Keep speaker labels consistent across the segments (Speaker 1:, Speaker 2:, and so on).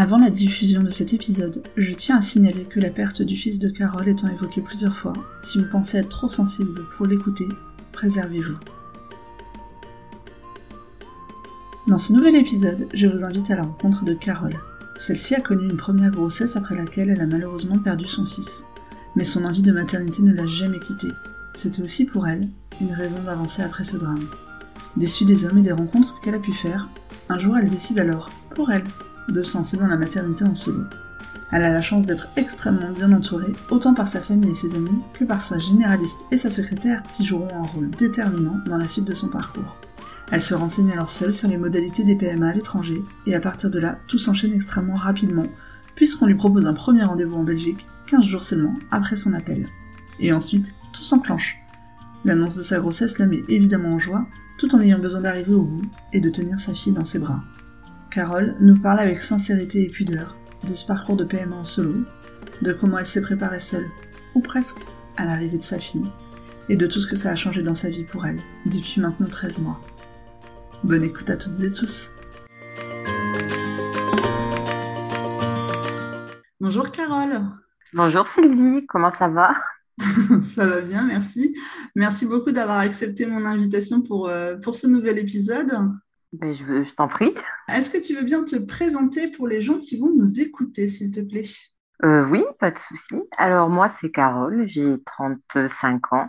Speaker 1: Avant la diffusion de cet épisode, je tiens à signaler que la perte du fils de Carole étant évoquée plusieurs fois, si vous pensez être trop sensible pour l'écouter, préservez-vous. Dans ce nouvel épisode, je vous invite à la rencontre de Carole. Celle-ci a connu une première grossesse après laquelle elle a malheureusement perdu son fils. Mais son envie de maternité ne l'a jamais quittée. C'était aussi pour elle une raison d'avancer après ce drame. Déçue des hommes et des rencontres qu'elle a pu faire, un jour elle décide alors, pour elle, de se lancer dans la maternité en solo. Elle a la chance d'être extrêmement bien entourée, autant par sa famille et ses amis que par sa généraliste et sa secrétaire qui joueront un rôle déterminant dans la suite de son parcours. Elle se renseigne alors seule sur les modalités des PMA à l'étranger, et à partir de là, tout s'enchaîne extrêmement rapidement, puisqu'on lui propose un premier rendez-vous en Belgique, 15 jours seulement après son appel. Et ensuite, tout s'enclenche. L'annonce de sa grossesse la met évidemment en joie, tout en ayant besoin d'arriver au bout et de tenir sa fille dans ses bras. Carole nous parle avec sincérité et pudeur de ce parcours de PMA en solo, de comment elle s'est préparée seule, ou presque, à l'arrivée de sa fille, et de tout ce que ça a changé dans sa vie pour elle, depuis maintenant 13 mois. Bonne écoute à toutes et tous. Bonjour Carole.
Speaker 2: Bonjour Sylvie, comment ça va?
Speaker 1: Ça va bien, merci. Merci beaucoup d'avoir accepté mon invitation pour, euh, pour ce nouvel épisode.
Speaker 2: Ben, je, je t'en prie.
Speaker 1: Est-ce que tu veux bien te présenter pour les gens qui vont nous écouter, s'il te plaît?
Speaker 2: Euh, oui, pas de souci. Alors moi, c'est Carole, j'ai 35 ans.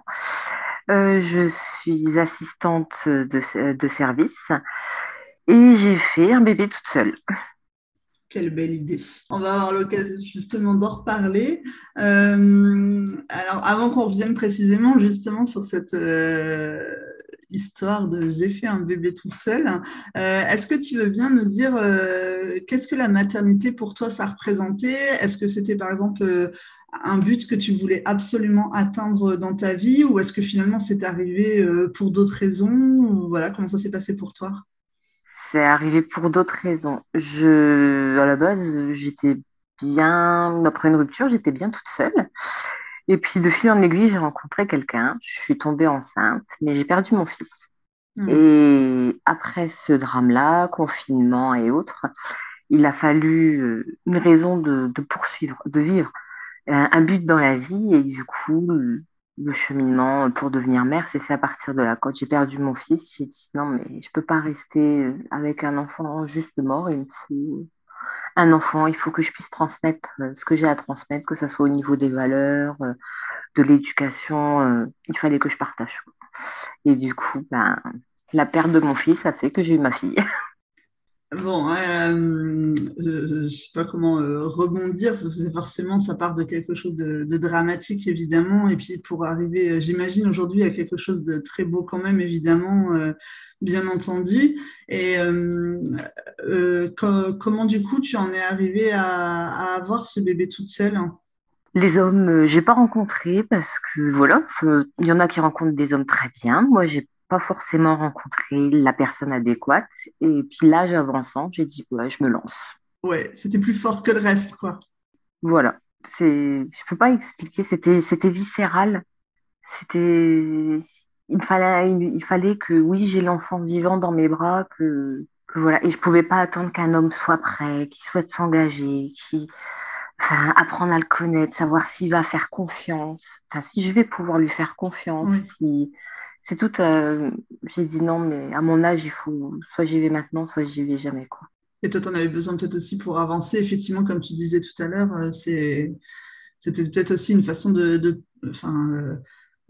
Speaker 2: Euh, je suis assistante de, de service et j'ai fait un bébé toute seule.
Speaker 1: Quelle belle idée. On va avoir l'occasion justement d'en reparler. Euh, alors, avant qu'on revienne précisément justement sur cette euh, histoire de j'ai fait un bébé toute seule, euh, est-ce que tu veux bien nous dire euh, qu'est-ce que la maternité pour toi ça représentait? Est-ce que c'était par exemple euh, un but que tu voulais absolument atteindre dans ta vie ou est-ce que finalement c'est arrivé euh, pour d'autres raisons Voilà, comment ça s'est passé pour toi?
Speaker 2: C'est arrivé pour d'autres raisons. Je, à la base, j'étais bien, après une rupture, j'étais bien toute seule. Et puis, de fil en aiguille, j'ai rencontré quelqu'un. Je suis tombée enceinte, mais j'ai perdu mon fils.
Speaker 1: Hmm.
Speaker 2: Et après ce drame-là, confinement et autres, il a fallu euh, une raison de, de poursuivre, de vivre un, un but dans la vie. Et du coup, le, cheminement pour devenir mère s'est fait à partir de là. Quand j'ai perdu mon fils, j'ai dit non, mais je peux pas rester euh, avec un enfant juste mort. Il me faut un enfant. Il faut que je puisse transmettre euh, ce que j'ai à transmettre, que ce soit au niveau des valeurs, euh, de l'éducation. euh, il fallait que je partage. Et du coup, ben, la perte de mon fils a fait que j'ai eu ma fille.
Speaker 1: Bon, euh, je ne sais pas comment euh, rebondir, parce que forcément, ça part de quelque chose de, dramatique, évidemment, et puis pour arriver, euh, j'imagine, aujourd'hui à quelque chose de très beau quand même, évidemment, euh, bien entendu. Et euh, euh, co- comment, du coup, tu en es arrivé à, à avoir ce bébé toute seule?
Speaker 2: Les hommes, euh, j'ai pas rencontré parce que voilà, euh, il y en a qui rencontrent des hommes très bien. Moi, j'ai pas forcément rencontré la personne adéquate. Et puis l'âge avançant, j'ai dit ouais, je me lance.
Speaker 1: Ouais, c'était plus fort que le reste, quoi.
Speaker 2: Voilà, c'est, je peux pas expliquer. C'était, c'était viscéral. C'était, il fallait, il fallait que oui, j'ai l'enfant vivant dans mes bras, que, que voilà, et je pouvais pas attendre qu'un homme soit prêt, qu'il souhaite s'engager, qui, enfin, apprendre à le connaître, savoir s'il va faire confiance, enfin, si je vais pouvoir lui faire confiance,
Speaker 1: Oui.
Speaker 2: si, c'est tout, euh, j'ai dit non, mais à mon âge, il faut, soit j'y vais maintenant, soit j'y vais jamais, quoi.
Speaker 1: Et toi, tu en avais besoin peut-être aussi pour avancer. Effectivement, comme tu disais tout à l'heure, euh, c'est, c'était peut-être aussi une façon de, de- enfin, euh,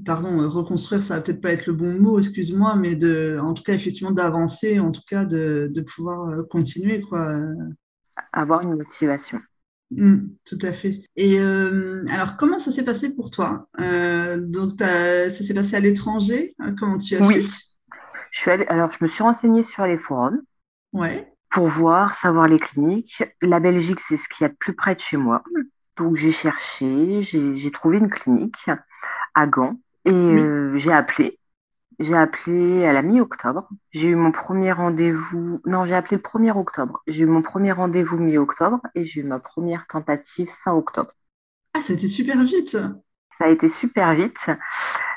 Speaker 1: pardon, reconstruire, ça va peut-être pas être le bon mot, excuse-moi, mais de, en tout cas, effectivement, d'avancer, en tout cas, de, de pouvoir continuer, quoi.
Speaker 2: Avoir une motivation.
Speaker 1: Mm, tout à fait. Et euh, alors, comment ça s'est passé pour toi? Euh, donc, ça s'est passé à l'étranger? Euh, Comment tu as fait?
Speaker 2: Oui, je suis allée, alors je me suis renseignée sur les forums.
Speaker 1: Ouais.
Speaker 2: pour voir, savoir les cliniques. La Belgique, c'est ce qu'il y a de plus près de chez moi. Donc j'ai cherché, j'ai j'ai trouvé une clinique à Gand et
Speaker 1: Oui.
Speaker 2: euh, j'ai appelé. J'ai appelé à la mi-octobre. J'ai eu mon premier rendez-vous. Non, j'ai appelé le 1er octobre. J'ai eu mon premier rendez-vous mi-octobre et j'ai eu ma première tentative fin octobre.
Speaker 1: Ah, ça a été super vite.
Speaker 2: Ça a été super vite.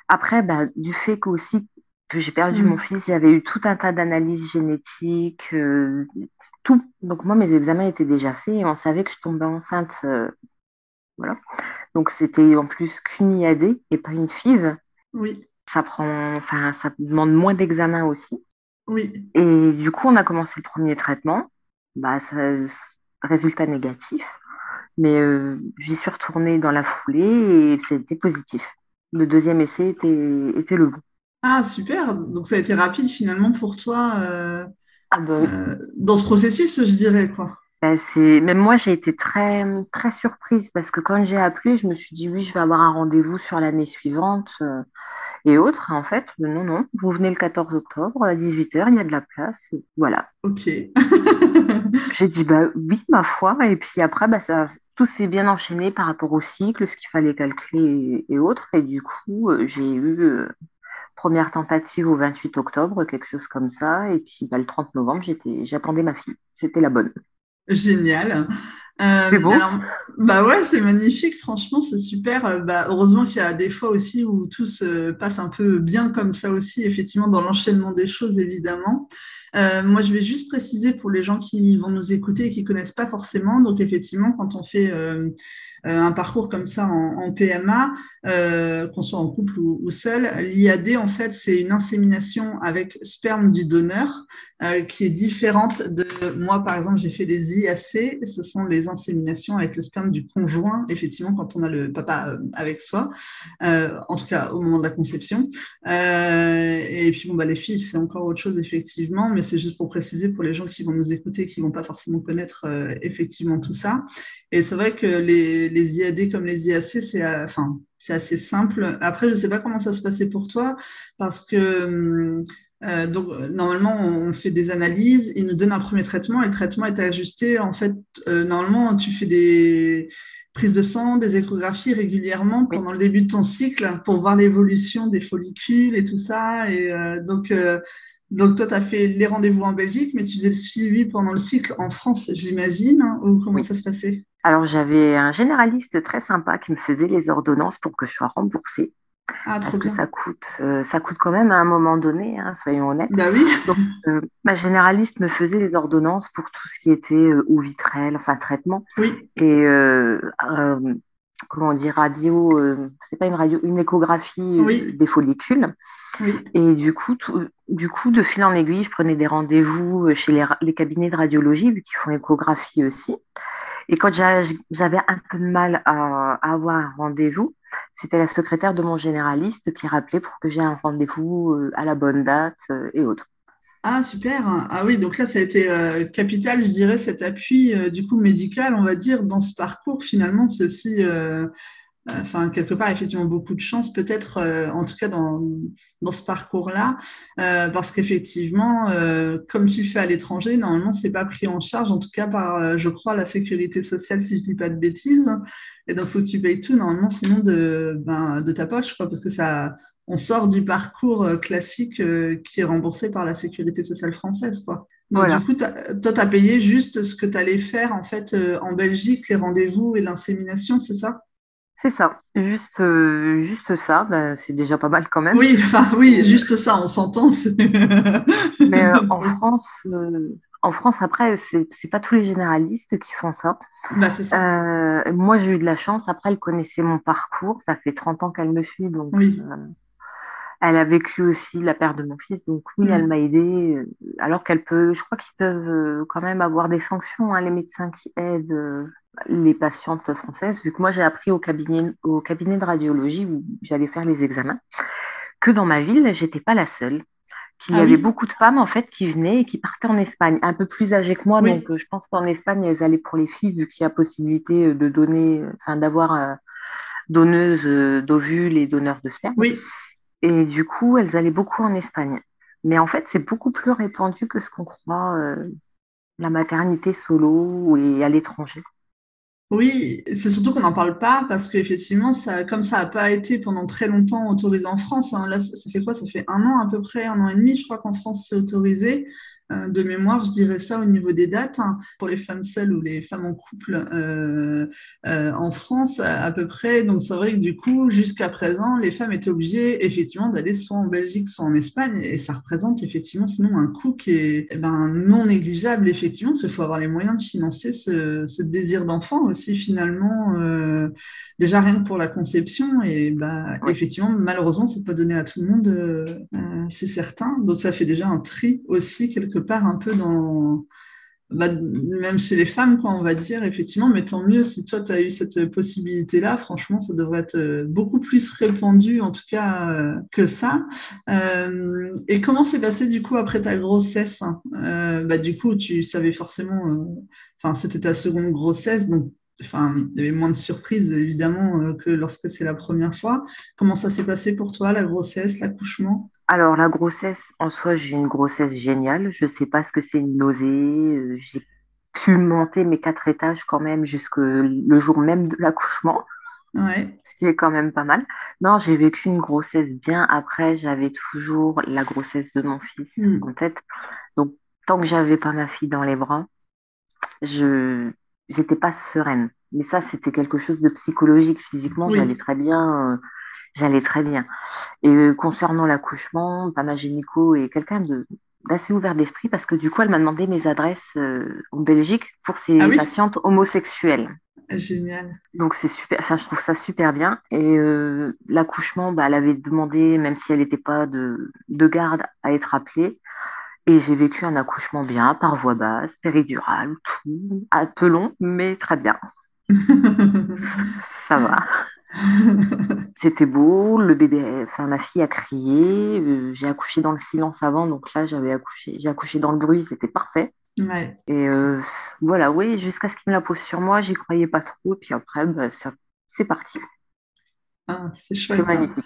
Speaker 2: Après, bah, du fait que aussi que j'ai perdu mon
Speaker 1: Mm.
Speaker 2: fils, j'avais eu tout un tas d'analyses génétiques, euh, tout. Donc moi, mes examens étaient déjà faits et on savait que je tombais enceinte. Euh, voilà. Donc c'était en plus qu'une IAD et pas une FIV.
Speaker 1: Oui.
Speaker 2: Ça prend, enfin, ça demande moins d'examens aussi.
Speaker 1: Oui.
Speaker 2: Et du coup, on a commencé le premier traitement. Bah, ça, résultat négatif. Mais euh, j'y suis retournée dans la foulée et c'était positif. Le deuxième essai était, était le bon.
Speaker 1: Ah, super. Donc ça a été rapide finalement pour toi euh,
Speaker 2: ah, bah
Speaker 1: euh, dans ce processus, je dirais quoi.
Speaker 2: Ben, c'est... Même moi, j'ai été très, très surprise parce que quand j'ai appelé, je me suis dit oui, je vais avoir un rendez-vous sur l'année suivante euh, et autres. En fait, non, non, vous venez le 14 octobre à 18h, il y a de la place. Voilà.
Speaker 1: Ok.
Speaker 2: j'ai dit bah oui, ma foi. Et puis après, bah, ça, tout s'est bien enchaîné par rapport au cycle, ce qu'il fallait calculer et, autres. Et du coup, euh, j'ai eu euh, première tentative au 28 octobre, quelque chose comme ça. Et puis bah, le 30 novembre, j'étais, j'attendais ma fille. C'était la bonne.
Speaker 1: Génial.
Speaker 2: Euh, c'est bon
Speaker 1: bah ouais, c'est magnifique, franchement, c'est super. Euh, bah, heureusement qu'il y a des fois aussi où tout se passe un peu bien comme ça aussi, effectivement, dans l'enchaînement des choses, évidemment. Euh, moi, je vais juste préciser pour les gens qui vont nous écouter et qui connaissent pas forcément. Donc, effectivement, quand on fait euh, un parcours comme ça en, PMA, euh, qu'on soit en couple ou, seul. L'IAD, en fait, c'est une insémination avec sperme du donneur qui est différente de moi, par exemple, j'ai fait des IAC, ce sont les inséminations avec le sperme du conjoint, effectivement, quand on a le papa avec soi, en tout cas au moment de la conception. et puis, bon, bah, les filles, c'est encore autre chose, effectivement, mais c'est juste pour préciser pour les gens qui vont nous écouter, qui vont pas forcément connaître effectivement tout ça. Et c'est vrai que les, les IAD comme les IAC, c'est euh, enfin, assez simple. Après, je ne sais pas comment ça se passait pour toi, parce que hum, euh, donc, normalement, on fait des analyses, il nous donne un premier traitement et le traitement est ajusté. En fait, euh, normalement, tu fais des prises de sang, des échographies régulièrement pendant le début de ton cycle pour voir l'évolution des follicules et tout ça. Et donc, donc, toi, tu as fait les rendez-vous en Belgique, mais tu faisais le suivi pendant le cycle en France, j'imagine, hein, ou comment ça se passait?
Speaker 2: Alors, j'avais un généraliste très sympa qui me faisait les ordonnances pour que je sois remboursée.
Speaker 1: Ah,
Speaker 2: parce que ça coûte, euh, ça coûte quand même à un moment donné, hein, soyons honnêtes.
Speaker 1: Bah oui.
Speaker 2: Donc, euh, ma généraliste me faisait les ordonnances pour tout ce qui était euh, ou vitrelle, enfin traitement.
Speaker 1: Oui.
Speaker 2: Et comment on dit radio, c'est pas une radio, une échographie des follicules.
Speaker 1: Oui.
Speaker 2: Et du coup, du coup, de fil en aiguille, je prenais des rendez-vous chez les, les cabinets de radiologie, vu qu'ils font échographie aussi. Et quand j'avais un peu de mal à, avoir un rendez-vous, c'était la secrétaire de mon généraliste qui rappelait pour que j'ai un rendez-vous euh, à la bonne date euh, et autres.
Speaker 1: Ah, super. Ah oui, donc là, ça a été euh, capital, je dirais, cet appui du coup médical, on va dire, dans ce parcours. Finalement, c'est aussi enfin quelque part effectivement beaucoup de chance peut-être euh, en tout cas dans, dans ce parcours-là euh, parce qu'effectivement euh, comme tu fais à l'étranger normalement c'est pas pris en charge en tout cas par je crois la sécurité sociale si je dis pas de bêtises. Et donc faut que tu payes tout normalement sinon de ben, de ta poche quoi parce que ça on sort du parcours classique qui est remboursé par la sécurité sociale française quoi. Donc du coup toi tu as payé juste ce que tu allais faire en fait en Belgique les rendez-vous et l'insémination c'est ça?
Speaker 2: C'est ça, juste, euh, juste ça, bah, c'est déjà pas mal quand même.
Speaker 1: Oui, enfin oui, juste ça, on s'entend.
Speaker 2: Mais euh, en France, euh, en France après, c'est pas tous les généralistes qui font ça.
Speaker 1: Bah, ça.
Speaker 2: moi, j'ai eu de la chance. Après, elle connaissait mon parcours. Ça fait 30 ans qu'elle me suit, donc
Speaker 1: Oui.
Speaker 2: elle a vécu aussi la perte de mon fils. Donc oui, elle mm. m'a aidée. Alors qu'elle peut, je crois qu'ils peuvent quand même avoir des sanctions, hein, les médecins qui aident les patientes françaises, vu que moi j'ai appris au cabinet, au cabinet de radiologie où j'allais faire les examens, que dans ma ville, j'étais pas la seule. Qu'il y ah avait beaucoup de femmes en fait qui venaient et qui partaient en Espagne, un peu plus âgées que moi, donc euh, je pense qu'en Espagne elles allaient pour les filles vu qu'il y a possibilité euh, de donner, enfin d'avoir euh, donneuse d'ovules et donneurs de sperme.
Speaker 1: Oui.
Speaker 2: Et du coup elles allaient beaucoup en Espagne. Mais en fait c'est beaucoup plus répandu que ce qu'on croit la maternité solo et à l'étranger.
Speaker 1: Oui, c'est surtout qu'on n'en parle pas parce qu'effectivement, ça, comme ça n'a pas été pendant très longtemps autorisé en France, hein, là, ça fait quoi? Ça fait un an à peu près, un an et demi, je crois qu'en France c'est autorisé. Euh, de mémoire, je dirais ça au niveau des dates. Hein. pour les femmes seules ou les femmes en couple euh, euh, en France, à, peu près. Donc, c'est vrai que du coup, jusqu'à présent, les femmes étaient obligées effectivement d'aller soit en Belgique, soit en Espagne. Et ça représente effectivement sinon un coût qui est eh ben, non négligeable, effectivement, parce qu'il faut avoir les moyens de financer ce, désir d'enfant aussi, finalement. déjà, rien que pour la conception. Et bah, effectivement, malheureusement, c'est pas donné à tout le monde, c'est certain. Donc, ça fait déjà un tri aussi, quelque part un peu dans, bah, même chez les femmes, quoi, on va dire, effectivement, mais tant mieux si toi, tu as eu cette possibilité-là, franchement, ça devrait être euh, beaucoup plus répandu, en tout cas, euh, que ça. Euh, et comment s'est passé, du coup, après ta grossesse hein? Bah, Du coup, tu savais forcément, enfin, c'était ta seconde grossesse, donc Enfin, il y avait moins de surprises évidemment que lorsque c'est la première fois. Comment ça s'est passé pour toi, la grossesse, l'accouchement?
Speaker 2: Alors, la grossesse, en soi, j'ai une grossesse géniale. Je ne sais pas ce que c'est une nausée. Euh, j'ai pu monter mes quatre étages quand même jusque le jour même de l'accouchement.
Speaker 1: Ouais.
Speaker 2: Ce qui est quand même pas mal. Non, j'ai vécu une grossesse bien. Après, j'avais toujours la grossesse de mon fils hmm. en tête. Donc, tant que j'avais pas ma fille dans les bras, je n'étais pas sereine. Mais ça, c'était quelque chose de psychologique. Physiquement, j'allais très bien. Euh, j'allais très bien. Et euh, concernant l'accouchement, ma Gynéco est quelqu'un de d'assez ouvert d'esprit parce que du coup, elle m'a demandé mes adresses euh, en Belgique pour ses ah patientes homosexuelles.
Speaker 1: Génial.
Speaker 2: Donc c'est super, enfin je trouve ça super bien. Et euh, l'accouchement, bah, elle avait demandé, même si elle n'était pas de, de garde, à être appelée. Et j'ai vécu un accouchement bien, par voie basse, péridurale, tout, un peu long, mais très bien. ça va. C'était beau, le bébé, enfin ma fille a crié, euh, j'ai accouché dans le silence avant, donc là j'avais accouché, j'ai accouché dans le bruit, c'était parfait. Et euh, voilà, oui, jusqu'à ce qu'il me la pose sur moi, j'y croyais pas trop, puis après, bah, c'est parti.
Speaker 1: Ah, c'est chouette. C'est hein. magnifique.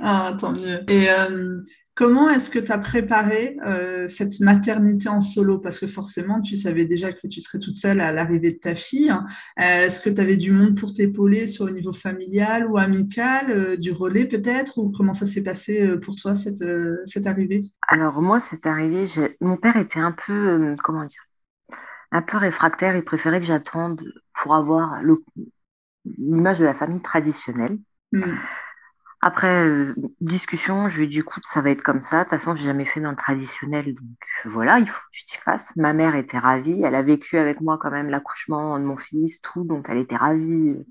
Speaker 1: Ah, tant mieux. Et euh, comment est-ce que tu as préparé euh, cette maternité en solo? Parce que forcément, tu savais déjà que tu serais toute seule à l'arrivée de ta fille. Euh, est-ce que tu avais du monde pour t'épauler sur le niveau familial ou amical, du relais peut-être? Ou comment ça s'est passé pour toi, cette, cette arrivée?
Speaker 2: Alors, moi, cette arrivée, mon père était un peu, comment dire, un peu réfractaire. Il préférait que j'attende pour avoir l'image de la famille traditionnelle. Hmm. Après euh, discussion, je lui ai dit écoute, ça va être comme ça. De toute façon, j'ai jamais fait dans le traditionnel, donc euh, voilà, il faut que tu t'y fasses. Ma mère était ravie, elle a vécu avec moi quand même l'accouchement de mon fils, tout, donc elle était ravie euh,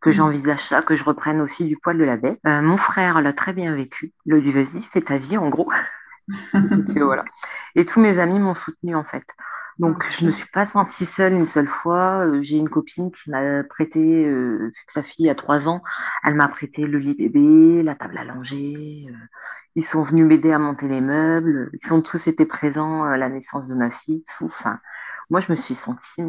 Speaker 2: que mm. j'envisage ça, que je reprenne aussi du poil de la bête. mon frère l'a très bien vécu. Le dit vas-y, fais ta vie en gros. voilà. Et tous mes amis m'ont soutenu en fait. Donc, je ne me suis pas sentie seule une seule fois. Euh, j'ai une copine qui m'a prêté, euh, sa fille a trois ans, elle m'a prêté le lit bébé, la table à langer. Euh, ils sont venus m'aider à monter les meubles. Ils sont tous été présents à la naissance de ma fille. Tout. Enfin, moi, je me suis sentie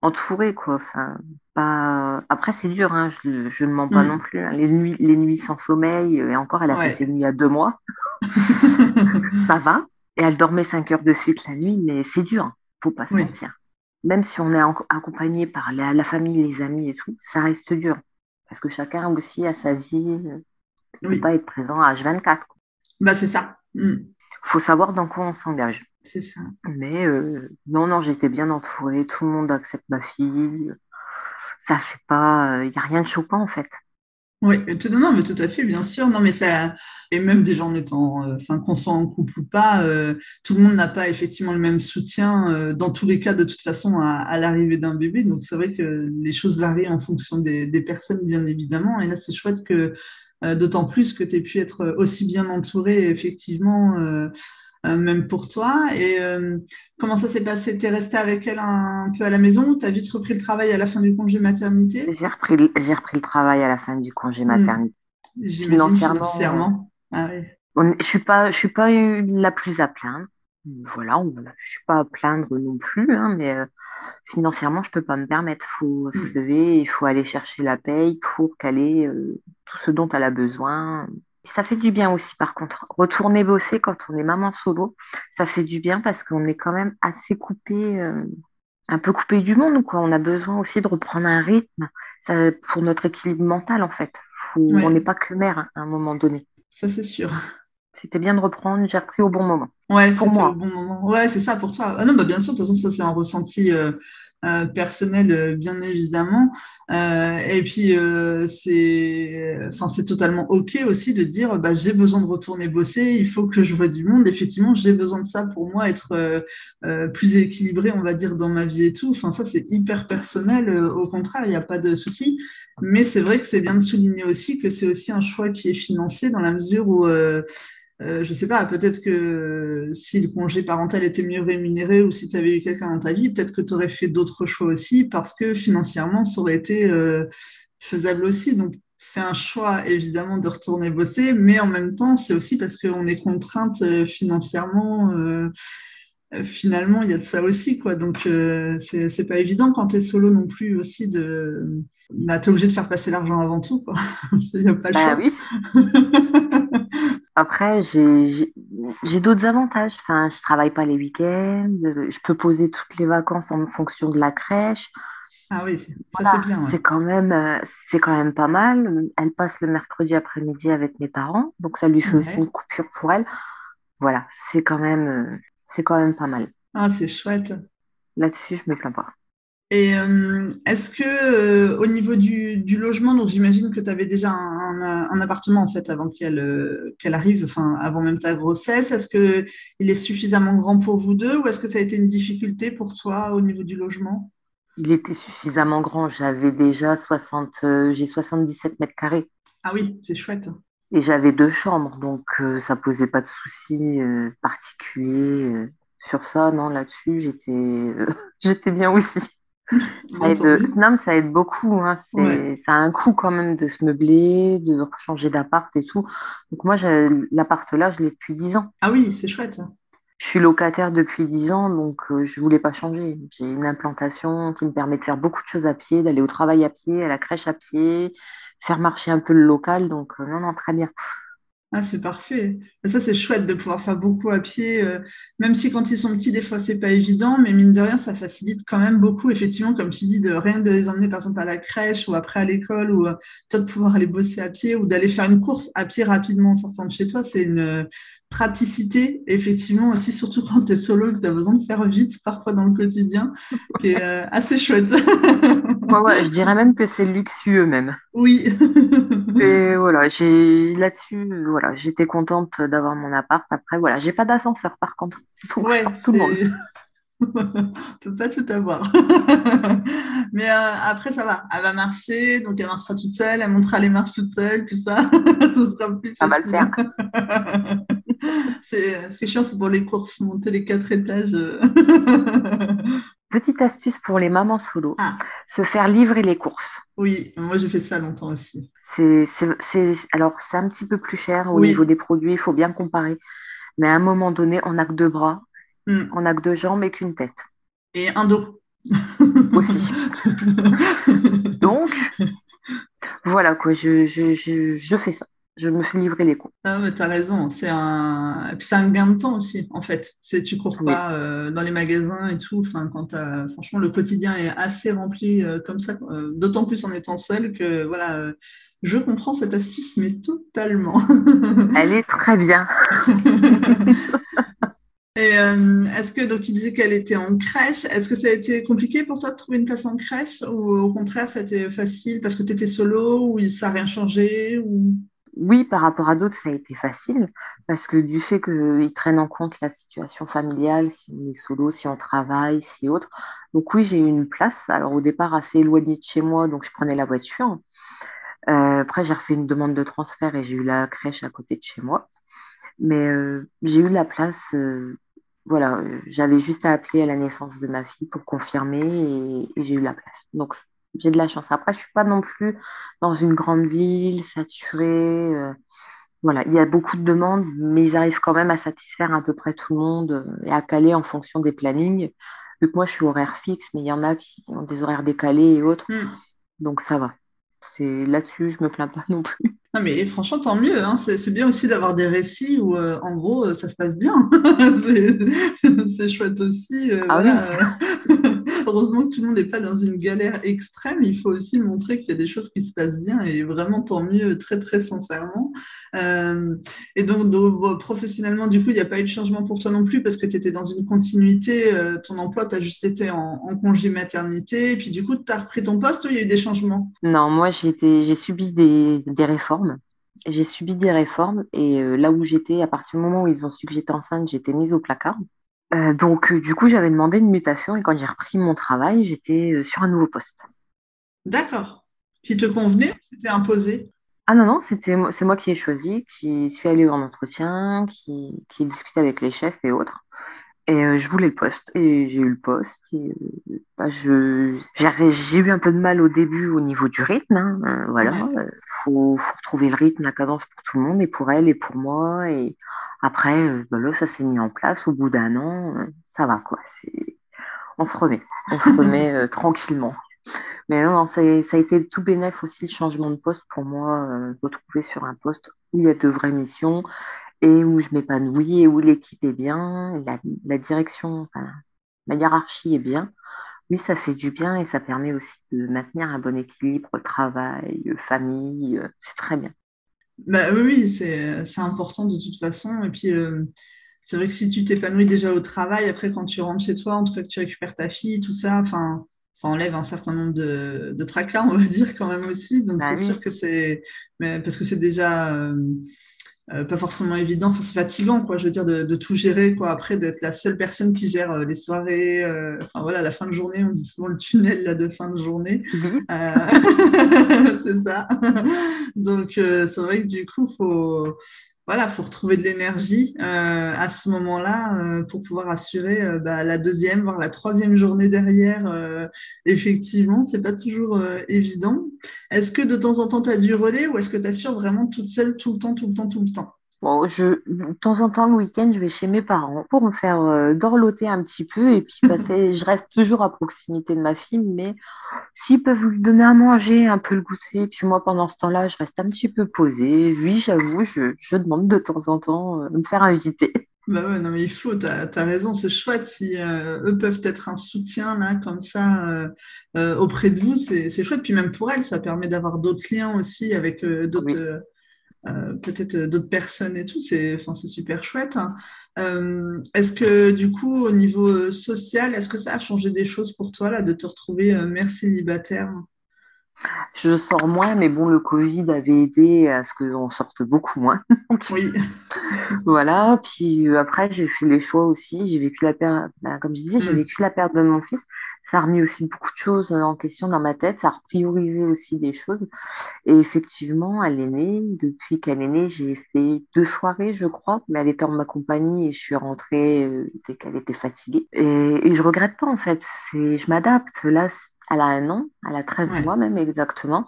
Speaker 2: entourée, quoi. Enfin, pas... Après, c'est dur, hein, je, ne mens pas mm. non plus. Hein. Les, nuits, les nuits sans sommeil, et encore, elle a fait ses nuits à deux mois. ça va. Et elle dormait cinq heures de suite la nuit, mais c'est dur faut pas se mentir. Même si on est accompagné par la, famille, les amis et tout, ça reste dur. Parce que chacun aussi a sa vie. ne peut pas être présent à H24.
Speaker 1: Bah, c'est ça.
Speaker 2: Il hmm. faut savoir dans quoi on s'engage.
Speaker 1: C'est ça.
Speaker 2: Mais euh, non, non, j'étais bien entourée. Tout le monde accepte ma fille. Ça fait pas. Il n'y a rien de choquant en fait.
Speaker 1: Oui, non, mais tout à fait, bien sûr. Non, mais ça, et même des gens étant, euh, enfin, qu'on soit en couple ou pas, euh, tout le monde n'a pas effectivement le même soutien euh, dans tous les cas, de toute façon, à, l'arrivée d'un bébé. Donc, c'est vrai que les choses varient en fonction des, personnes, bien évidemment. Et là, c'est chouette que, d'autant plus que tu aies pu être aussi bien entourée, effectivement même pour toi. Et euh, comment ça s'est passé? Tu es resté avec elle un, peu à la maison? Tu as vite repris le travail à la fin du congé maternité?
Speaker 2: J'ai repris, le travail à la fin du congé hmm. maternité.
Speaker 1: Financièrement. Ah
Speaker 2: je ne suis, pas, je suis pas la plus à plaindre. Voilà, je ne suis pas à plaindre non plus, hein, mais euh, financièrement, je ne peux pas me permettre. Il faut hmm. se lever, il faut aller chercher la paye pour caler tout ce dont elle a besoin ça fait du bien aussi, par contre. Retourner bosser quand on est maman solo, ça fait du bien parce qu'on est quand même assez coupé, euh, un peu coupé du monde. Quoi. On a besoin aussi de reprendre un rythme pour notre équilibre mental, en fait. On n'est pas que mère à un moment donné.
Speaker 1: Ça, c'est sûr.
Speaker 2: c'était bien de reprendre, j'ai repris au bon moment.
Speaker 1: Ouais, pour moi. Bon moment. Ouais, c'est ça pour toi. Ah non, bah bien sûr, de toute façon, ça c'est un ressenti euh, euh, personnel, euh, bien évidemment. et puis c'est, enfin, c'est totalement ok aussi de dire, bah j'ai besoin de retourner bosser, il faut que je vois du monde. Effectivement, j'ai besoin de ça pour moi être plus équilibré, on va dire, dans ma vie et tout. Enfin, ça c'est hyper personnel. au contraire, il n'y a pas de souci. Mais c'est vrai que c'est bien de souligner aussi que c'est aussi un choix qui est financier dans la mesure où euh, je sais pas, peut-être que si le congé parental était mieux rémunéré ou si tu avais eu quelqu'un dans ta vie, peut-être que tu aurais fait d'autres choix aussi parce que financièrement, ça aurait été euh, faisable aussi. Donc, c'est un choix évidemment de retourner bosser, mais en même temps, c'est aussi parce qu'on est contrainte euh, financièrement. Finalement, il y a de ça aussi, quoi. Donc, c'est pas évident quand tu es solo non plus aussi de. Bah, tu es obligé de faire passer l'argent avant tout, quoi. Il n'y a pas le
Speaker 2: bah, oui. Après, j'ai d'autres avantages. Enfin, je travaille pas les week-ends. Je peux poser toutes les vacances en fonction de la crèche.
Speaker 1: Ah oui, ça c'est bien.
Speaker 2: C'est quand même, euh, c'est quand même pas mal. Elle passe le mercredi après-midi avec mes parents, donc ça lui fait aussi une coupure pour elle. Voilà, c'est quand même, euh, c'est quand même pas mal.
Speaker 1: Ah, c'est chouette.
Speaker 2: Là-dessus, je me plains pas.
Speaker 1: Et euh, est-ce que euh, au niveau du, logement, donc j'imagine que tu avais déjà un, appartement en fait avant qu'elle euh, qu'elle arrive, enfin avant même ta grossesse, est-ce que il est suffisamment grand pour vous deux ou est-ce que ça a été une difficulté pour toi au niveau du logement?
Speaker 2: Il était suffisamment grand. J'avais déjà 60, j'ai 77 mètres carrés.
Speaker 1: Ah oui, c'est chouette.
Speaker 2: Et j'avais deux chambres, donc ça posait pas de soucis particuliers sur ça. Non, là-dessus, j'étais j'étais bien aussi. Ça aide, non, ça aide beaucoup. Hein. C'est, Ça a un coût quand même de se meubler, de changer d'appart et tout. Donc moi, l'appart là, je l'ai depuis 10 ans.
Speaker 1: Ah oui, c'est chouette.
Speaker 2: Je suis locataire depuis 10 ans, donc je euh, je voulais pas changer. J'ai une implantation qui me permet de faire beaucoup de choses à pied, d'aller au travail à pied, à la crèche à pied, faire marcher un peu le local. Donc euh, non, non, très bien.
Speaker 1: Ah, c'est parfait. Ça, c'est chouette de pouvoir faire beaucoup à pied, euh, même si quand ils sont petits, des fois, c'est pas évident, mais mine de rien, ça facilite quand même beaucoup, effectivement, comme tu dis, de rien de les emmener, par exemple, à la crèche ou après à l'école, ou toi, de pouvoir aller bosser à pied ou d'aller faire une course à pied rapidement en sortant de chez toi, c'est une, praticité, effectivement, aussi, surtout quand tu es solo, que tu as besoin de faire vite parfois dans le quotidien, qui est euh, assez chouette.
Speaker 2: je dirais même que c'est luxueux même.
Speaker 1: Oui.
Speaker 2: Et voilà, j'ai là-dessus, voilà, j'étais contente d'avoir mon appart. Après, voilà, j'ai pas d'ascenseur par contre.
Speaker 1: ouais, tout le monde. on peut pas tout avoir. Mais euh, après, ça va. Elle va marcher, donc elle marchera toute seule, elle montera les marches toute seule, tout ça. Ce sera plus facile. Ça va le faire. c'est, ce qui est chiant, c'est pour les courses, monter les quatre étages.
Speaker 2: Petite astuce pour les mamans solo, ah. se faire livrer les courses.
Speaker 1: Oui, moi j'ai fait ça longtemps aussi.
Speaker 2: C'est, alors c'est un petit peu plus cher au niveau des produits, il faut bien comparer. Mais à un moment donné, on n'a que deux bras, hmm. on n'a que deux jambes et qu'une tête.
Speaker 1: Et un dos.
Speaker 2: Aussi. Donc, voilà quoi, je, je fais ça je me fais livrer les cours.
Speaker 1: Ah, tu as raison, c'est un... c'est un gain de temps aussi, en fait. C'est, tu cours pas euh, dans les magasins et tout. Enfin, quand Franchement, le quotidien est assez rempli euh, comme ça, euh, d'autant plus en étant seul que voilà, je comprends cette astuce, mais totalement.
Speaker 2: Elle est très bien.
Speaker 1: Et est-ce que donc tu disais qu'elle était en crèche Est-ce que ça a été compliqué pour toi de trouver une place en crèche ou au contraire ça a été facile parce que tu étais solo ou ça n'a rien changé ou?
Speaker 2: Oui, par rapport à d'autres, ça a été facile parce que du fait qu'ils prennent en compte la situation familiale, si on est solo, si on travaille, si autre. Donc oui, j'ai eu une place. Alors au départ, assez éloignée de chez moi, donc je prenais la voiture. Euh, après, j'ai refait une demande de transfert et j'ai eu la crèche à côté de chez moi. Mais euh, j'ai eu la place. Euh, voilà, j'avais juste à appeler à la naissance de ma fille pour confirmer et, j'ai eu la place. Donc j'ai de la chance. Après, je suis pas non plus dans une grande ville saturée. Euh, voilà, il y a beaucoup de demandes, mais ils arrivent quand même à satisfaire à peu près tout le monde euh, et à caler en fonction des plannings. Vu que moi, je suis horaire fixe, mais il y en a qui ont des horaires décalés et autres. Hmm. Donc ça va. C'est là-dessus, je me plains pas non plus.
Speaker 1: Non mais franchement, tant mieux. Hein. C'est bien aussi d'avoir des récits où, euh, en gros, ça se passe bien. c'est chouette aussi. ah oui. Heureusement que tout le monde n'est pas dans une galère extrême. Il faut aussi montrer qu'il y a des choses qui se passent bien et vraiment tant mieux, très très sincèrement. Euh, et donc, professionnellement, du coup, il n'y a pas eu de changement pour toi non plus parce que tu étais dans une continuité. Euh, ton emploi, tu as juste été en, congé maternité. Et puis, du coup, tu as repris ton poste ou il y a eu des changements?
Speaker 2: Non, moi, j'ai subi des, des réformes j'ai subi des réformes et euh, là où j'étais, à partir du moment où ils ont su que j'étais enceinte, j'étais mise au placard. Euh, donc, euh, du coup, j'avais demandé une mutation et quand j'ai repris mon travail, j'étais sur un nouveau poste.
Speaker 1: D'accord. Qui te convenait C'était imposé?
Speaker 2: Ah non, non, c'était, c'est moi qui ai choisi, qui suis allée en entretien, qui, qui ai discuté avec les chefs et autres. Et euh, je voulais le poste et j'ai eu le poste. Et, euh, bah, je, j'ai eu un peu de mal au début au niveau du rythme. Hein, euh, voilà, faut, faut, retrouver le rythme, la cadence pour tout le monde et pour elle et pour moi. Et après, bah, là, ça s'est mis en place. Au bout d'un an, ça va quoi. C'est, on se remet, on se remet tranquillement. Mais non, non ça, ça, a été tout bénéf aussi le changement de poste pour moi, retrouver sur un poste où il y a de vraies missions et où je m'épanouis et où l'équipe est bien, la, direction, la hiérarchie est bien, oui, ça fait du bien et ça permet aussi de maintenir un bon équilibre travail, famille, euh, c'est très bien.
Speaker 1: Bah, oui, c'est important de toute façon. Et puis, euh, c'est vrai que si tu t'épanouis déjà au travail, après, quand tu rentres chez toi, en tout cas que tu récupères ta fille, tout ça, enfin, ça enlève un certain nombre de, de tracas, on va dire, quand même aussi. Donc, bah c'est sûr que c'est. Parce que c'est déjà. Euh, euh, pas forcément évident. Enfin, c'est fatigant, quoi. Je veux dire, de, tout gérer, quoi. Après, d'être la seule personne qui gère euh, les soirées. Euh, enfin, voilà, la fin de journée, on dit souvent le tunnel là, de fin de journée. c'est ça. Donc, c'est vrai que du coup, faut voilà, faut retrouver de l'énergie euh, à ce moment-là euh, pour pouvoir assurer euh, bah, la deuxième, voire la troisième journée derrière. effectivement, c'est pas toujours évident. Est-ce que de temps en temps, tu as du relais ou est-ce que tu assures vraiment toute seule tout le temps, tout le temps, tout le temps?
Speaker 2: Bon, je, de temps en temps, le week-end, je vais chez mes parents pour me faire euh, dorloter un petit peu et puis passer. je reste toujours à proximité de ma fille, mais s'ils peuvent lui donner à manger, un peu le goûter, puis moi, pendant ce temps-là, je reste un petit peu posée. Oui, j'avoue, je, je, demande de temps en temps euh, de me faire inviter.
Speaker 1: Bah ouais, non, mais il faut, tu as, raison, c'est chouette. Si euh, eux peuvent être un soutien, là, comme ça, auprès de vous, c'est chouette. Puis même pour elles, ça permet d'avoir d'autres liens aussi avec d'autres. Euh, peut-être euh, d'autres personnes et tout. C'est enfin, super chouette. Hein. Euh, est-ce que du coup, au niveau social, est-ce que ça a changé des choses pour toi là, de te retrouver mère célibataire?
Speaker 2: Je sors moins, mais bon, le Covid avait aidé à ce qu'on sorte beaucoup moins.
Speaker 1: oui.
Speaker 2: voilà. Puis après, j'ai fait les choix aussi. J'ai vécu la perte, bah, comme je disais, j'ai mm. vécu la perte de mon fils ça a remis aussi beaucoup de choses en question dans ma tête, ça a repriorisé aussi des choses. Et effectivement, elle est née. Depuis qu'elle est née, j'ai fait deux soirées, je crois, mais elle était en ma compagnie et je suis rentrée euh, dès qu'elle était fatiguée. Et, et je regrette pas, en fait. C'est, je m'adapte. Là, elle a un an, elle a 13 mois même exactement.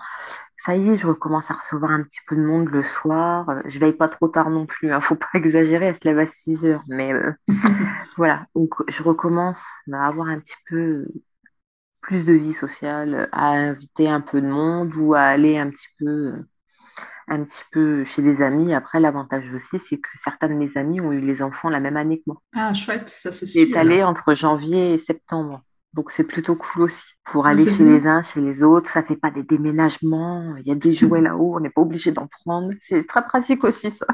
Speaker 2: Ça y est, je recommence à recevoir un petit peu de monde le soir. Euh, je veille pas trop tard non plus, hein, faut pas exagérer, elle se lève à 6 heures. Mais euh, voilà, donc je recommence à avoir un petit peu plus de vie sociale, à inviter un peu de monde ou à aller un petit peu, un petit peu chez des amis. Après, l'avantage aussi, c'est que certains de mes amis ont eu les enfants la même année que moi.
Speaker 1: Ah, chouette, ça se
Speaker 2: suit. allé entre janvier et septembre. Donc c'est plutôt cool aussi pour aller chez les uns, chez les autres. Ça fait pas des déménagements. Il y a des jouets là-haut, on n'est pas obligé d'en prendre. C'est très pratique aussi ça.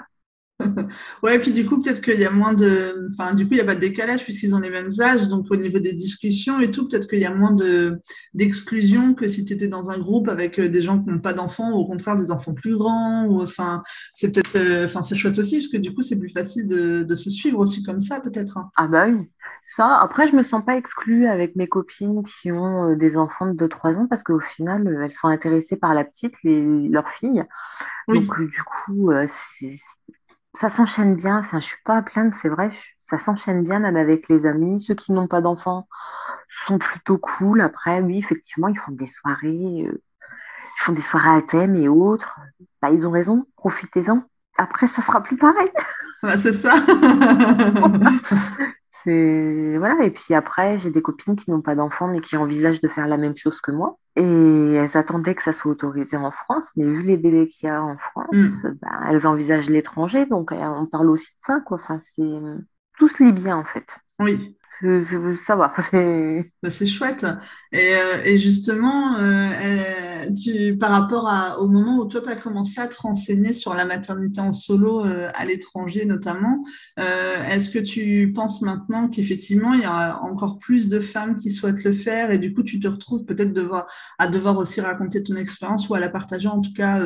Speaker 1: ouais, et puis du coup, peut-être qu'il y a moins de. Enfin, du coup, il n'y a pas de décalage puisqu'ils ont les mêmes âges. Donc, au niveau des discussions et tout, peut-être qu'il y a moins de... d'exclusion que si tu étais dans un groupe avec euh, des gens qui n'ont pas d'enfants ou au contraire des enfants plus grands. Ou... Enfin, c'est peut-être. Euh, enfin, c'est chouette aussi parce que du coup, c'est plus facile de, de, se suivre aussi comme ça, peut-être. Hein.
Speaker 2: Ah, bah oui. Ça, après, je me sens pas exclue avec mes copines qui ont euh, des enfants de 2-3 ans parce qu'au final, elles sont intéressées par la petite, les... leur fille. Donc, du coup, c'est ça s'enchaîne bien. Enfin, je suis pas à plaindre, c'est vrai. Ça s'enchaîne bien même avec les amis. Ceux qui n'ont pas d'enfants sont plutôt cool. Après, oui, effectivement, ils font des soirées, euh, ils font des soirées à thème et autres. Bah, ils ont raison. Profitez-en. Après, ça sera plus pareil.
Speaker 1: c'est ça.
Speaker 2: voilà. Et puis après, j'ai des copines qui n'ont pas d'enfants mais qui envisagent de faire la même chose que moi. Et elles attendaient que ça soit autorisé en France, mais vu les délais qu'il y a en France, hmm. ben, elles envisagent l'étranger. Donc euh, on parle aussi de ça, quoi. Enfin, c'est lit bien en fait.
Speaker 1: Oui,
Speaker 2: ça va.
Speaker 1: Bah, c'est chouette. Et, euh, et justement, euh, tu, par rapport à, au moment où toi, tu as commencé à te renseigner sur la maternité en solo euh, à l'étranger notamment, est-ce que tu penses maintenant qu'effectivement, il y a encore plus de femmes qui souhaitent le faire et du coup, tu te retrouves peut-être devoir, à devoir aussi raconter ton expérience ou à la partager en tout cas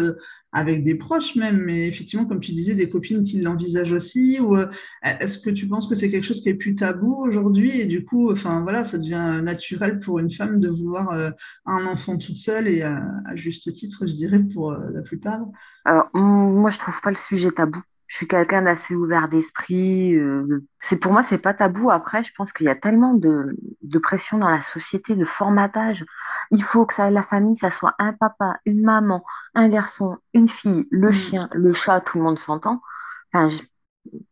Speaker 1: avec des proches même, mais effectivement, comme tu disais, des copines qui l'envisagent aussi Ou est-ce que tu penses que c'est quelque chose qui est plus tabou aujourd'hui et du coup, enfin voilà, ça devient naturel pour une femme de vouloir euh, un enfant toute seule et à, juste titre, je dirais, pour euh, la plupart.
Speaker 2: Alors, moi, je trouve pas le sujet tabou. Je suis quelqu'un d'assez ouvert d'esprit. Euh, c'est pour moi, c'est pas tabou. Après, je pense qu'il y a tellement de, pression dans la société, de formatage. Il faut que ça, la famille, ça soit un papa, une maman, un garçon, une fille, le mm. chien, le chat, tout le monde s'entend. Enfin, je,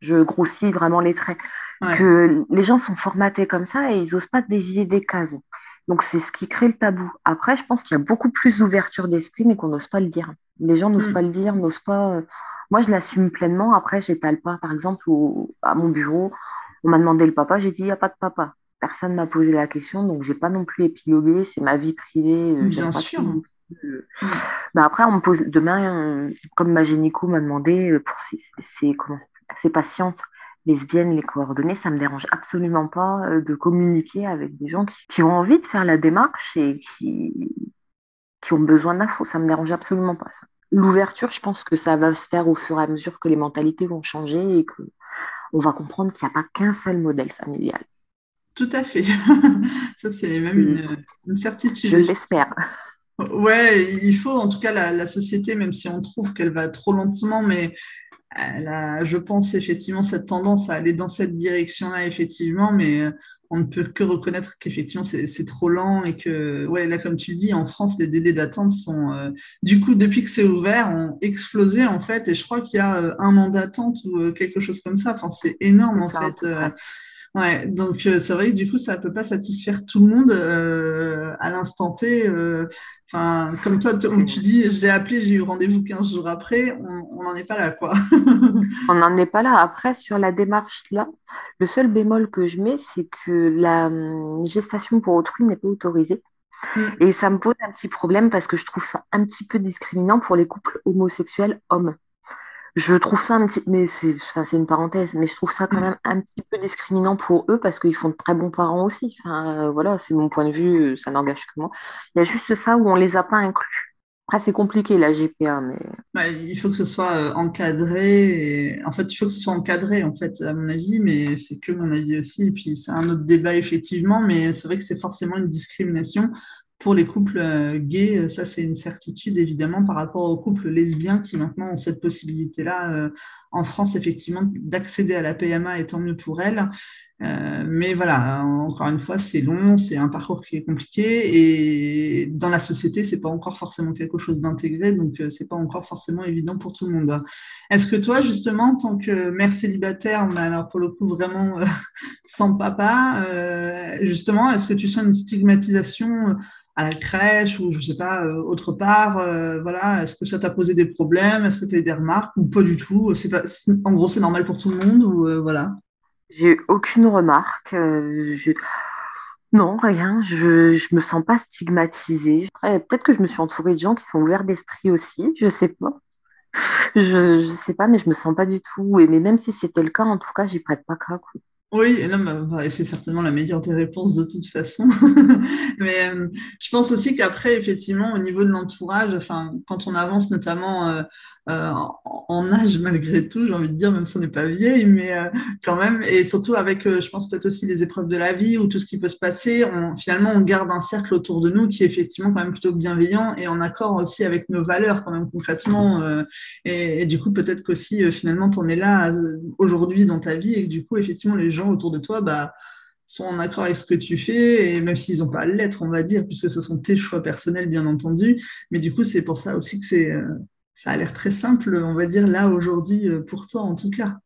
Speaker 2: je grossis vraiment les traits que les gens sont formatés comme ça et ils n'osent pas dévier des cases. Donc c'est ce qui crée le tabou. Après, je pense qu'il y a beaucoup plus d'ouverture d'esprit, mais qu'on n'ose pas le dire. Les gens n'osent mm. pas le dire, n'osent pas. Euh, moi, je l'assume pleinement. Après, j'étale pas. Par exemple, à mon bureau, on m'a demandé le papa, j'ai dit il n'y a pas de papa. Personne m'a posé la question, donc j'ai pas non plus épilogué. C'est ma vie privée.
Speaker 1: Euh, Bien sûr.
Speaker 2: Euh. Mais après, on me pose demain, comme ma gynéco m'a demandé pour ses, comment, ses patientes lesbiennes, les coordonnées, ça me dérange absolument pas euh, de communiquer avec des gens qui, ont envie de faire la démarche et qui, qui ont besoin d'infos. Ça me dérange absolument pas ça. L'ouverture, je pense que ça va se faire au fur et à mesure que les mentalités vont changer et que on va comprendre qu'il n'y a pas qu'un seul modèle familial.
Speaker 1: Tout à fait. ça, c'est même une, certitude.
Speaker 2: Je l'espère.
Speaker 1: Ouais, il faut en tout cas la, la société, même si on trouve qu'elle va trop lentement, mais elle a, je pense, effectivement, cette tendance à aller dans cette direction-là, effectivement, mais euh, on ne peut que reconnaître qu'effectivement, c'est trop lent et que, ouais, là, comme tu le dis, en France, les délais d'attente sont, euh, du coup, depuis que c'est ouvert, ont explosé, en fait, et je crois qu'il y a euh, un an d'attente ou quelque chose comme ça. Enfin, c'est énorme, en fait. Ouais, donc euh, c'est vrai que du coup, ça ne peut pas satisfaire tout le monde à l'instant T. Enfin, comme toi, tu dis, j'ai appelé, j'ai eu rendez-vous 15 jours après, on n'en est pas là, quoi.
Speaker 2: on n'en est pas là. Après, sur la démarche là, le seul bémol que je mets, c'est que la hum, gestation pour autrui n'est pas autorisée. Mm. Et ça me pose un petit problème parce que je trouve ça un petit peu discriminant pour les couples homosexuels hommes je trouve ça un petit, mais c'est, c'est une parenthèse, mais je trouve ça quand mm. même un petit peu discriminant pour eux parce qu'ils font de très bons parents aussi. Enfin, euh, voilà, c'est mon point de vue, ça n'engage que moi. Il y a juste ça où on les a pas inclus. Après, c'est compliqué la GPA, mais.
Speaker 1: il faut que ce soit euh, encadré. En fait, il faut que ce soit encadré, en fait, à mon avis, mais c'est que mon avis aussi. Et puis, c'est un autre débat, effectivement, mais c'est vrai que c'est forcément une discrimination pour les couples euh, gays, ça c'est une certitude évidemment par rapport aux couples lesbiens qui maintenant ont cette possibilité-là euh, en France effectivement d'accéder à la PMA et tant mieux pour elles. Euh, mais voilà, encore une fois, c'est long, c'est un parcours qui est compliqué et dans la société, c'est pas encore forcément quelque chose d'intégré, donc euh, c'est pas encore forcément évident pour tout le monde. Est-ce que toi, justement, en tant que mère célibataire, mais alors pour le coup vraiment euh, sans papa, justement, est-ce que tu sens une stigmatisation à la crèche ou je sais pas autre part Voilà, est-ce que ça t'a posé des problèmes Est-ce que tu as eu des remarques ou pas du tout? C'est en gros, c'est normal pour tout le monde ou voilà?
Speaker 2: J'ai eu aucune remarque. Euh, non, rien. Je, je me sens pas stigmatisée. peut-être que je me suis entourée de gens qui sont ouverts d'esprit aussi. Je sais pas. Je, je sais pas, mais je me sens pas du tout. Et mais même si c'était le cas, en tout cas, j'y prête pas cas.
Speaker 1: Oui, bah, c'est certainement la meilleure des réponses de toute façon. Mais euh, je pense aussi qu'après, effectivement, au niveau de l'entourage, enfin, quand on avance notamment euh, euh, en âge malgré tout, j'ai envie de dire, même si on n'est pas vieille, mais quand même, et surtout avec, je pense peut-être aussi les épreuves de la vie ou tout ce qui peut se passer, finalement, on garde un cercle autour de nous qui est effectivement quand même plutôt bienveillant et en accord aussi avec nos valeurs quand même concrètement. Et, du coup, peut-être qu'aussi, finalement, tu en es là aujourd'hui dans ta vie et que du coup, effectivement, les gens autour de toi bah, sont en accord avec ce que tu fais, et même s'ils n'ont pas à l'être, on va dire, puisque ce sont tes choix personnels, bien entendu. Mais du coup, c'est pour ça aussi que c'est, euh, ça a l'air très simple, on va dire, là, aujourd'hui, euh, pour toi, en tout cas.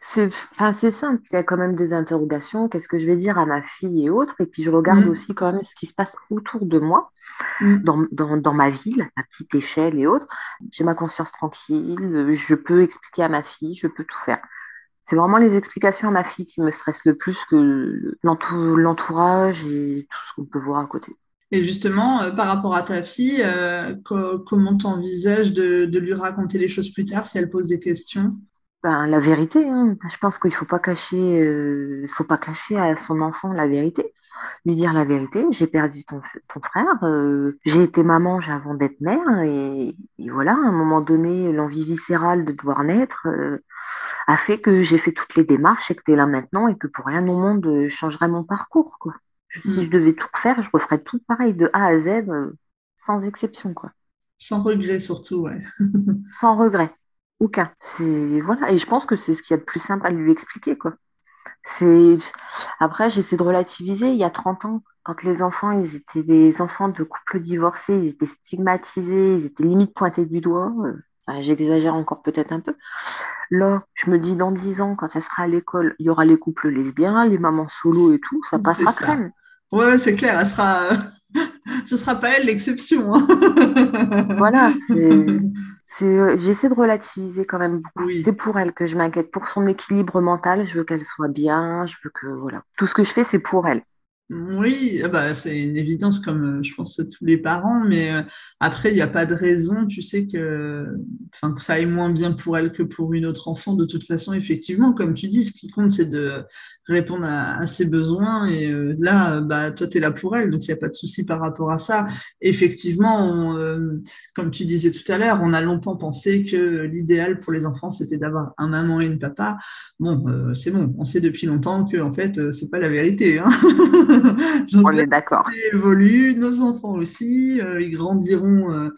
Speaker 2: C'est enfin, simple, il y a quand même des interrogations, qu'est-ce que je vais dire à ma fille et autres, et puis je regarde mm. aussi quand même ce qui se passe autour de moi, mm. dans, dans, dans, ma ville, à petite échelle et autres. J'ai ma conscience tranquille, je peux expliquer à ma fille, je peux tout faire c'est vraiment les explications à ma fille qui me stressent le plus que l'entourage et tout ce qu'on peut voir à côté.
Speaker 1: Et justement, euh, par rapport à ta fille, euh, comment tu envisages de, lui raconter les choses plus tard si elle pose des questions?
Speaker 2: Ben, la vérité, hein. je pense qu'il ne faut pas cacher, euh, faut pas cacher à son enfant la vérité. Lui dire la vérité, j'ai perdu ton, frère, j'ai été maman avant d'être mère, et, voilà, à un moment donné, l'envie viscérale de devoir naître a fait que j'ai fait toutes les démarches et que tu es là maintenant et que pour rien au monde je changerais mon parcours, quoi. Si mm. je devais tout refaire, je referais tout pareil de A à Z, euh, sans exception, quoi.
Speaker 1: Sans regret surtout, ouais.
Speaker 2: sans regret, aucun. C'est voilà, et je pense que c'est ce qu'il y a de plus simple à lui expliquer, quoi. C'est après j'essaie de relativiser. Il y a 30 ans, quand les enfants, ils étaient des enfants de couples divorcés, ils étaient stigmatisés, ils étaient limite pointés du doigt. Euh, j'exagère encore peut-être un peu. Là, je me dis dans 10 ans, quand elle sera à l'école, il y aura les couples lesbiens, les mamans solo et tout, ça passera crème.
Speaker 1: Ouais, c'est clair, elle sera. Ce sera pas elle l'exception. Hein.
Speaker 2: voilà, c'est, j'essaie de relativiser quand même beaucoup. C'est pour elle que je m'inquiète, pour son équilibre mental. Je veux qu'elle soit bien, je veux que voilà, tout ce que je fais, c'est pour elle.
Speaker 1: Oui, ah bah, c'est une évidence comme euh, je pense tous les parents, mais euh, après, il n'y a pas de raison, tu sais, que, que ça aille moins bien pour elle que pour une autre enfant. De toute façon, effectivement, comme tu dis, ce qui compte, c'est de répondre à, ses besoins. Et euh, là, bah, toi, tu es là pour elle, donc il n'y a pas de souci par rapport à ça. Effectivement, comme tu disais tout à l'heure, on a longtemps pensé que l'idéal pour les enfants, c'était d'avoir un maman et une papa. Bon, c'est bon, on sait depuis longtemps que, en fait, c'est pas la vérité. Hein
Speaker 2: On est d'accord.
Speaker 1: évolue, nos enfants aussi, euh, ils grandiront euh,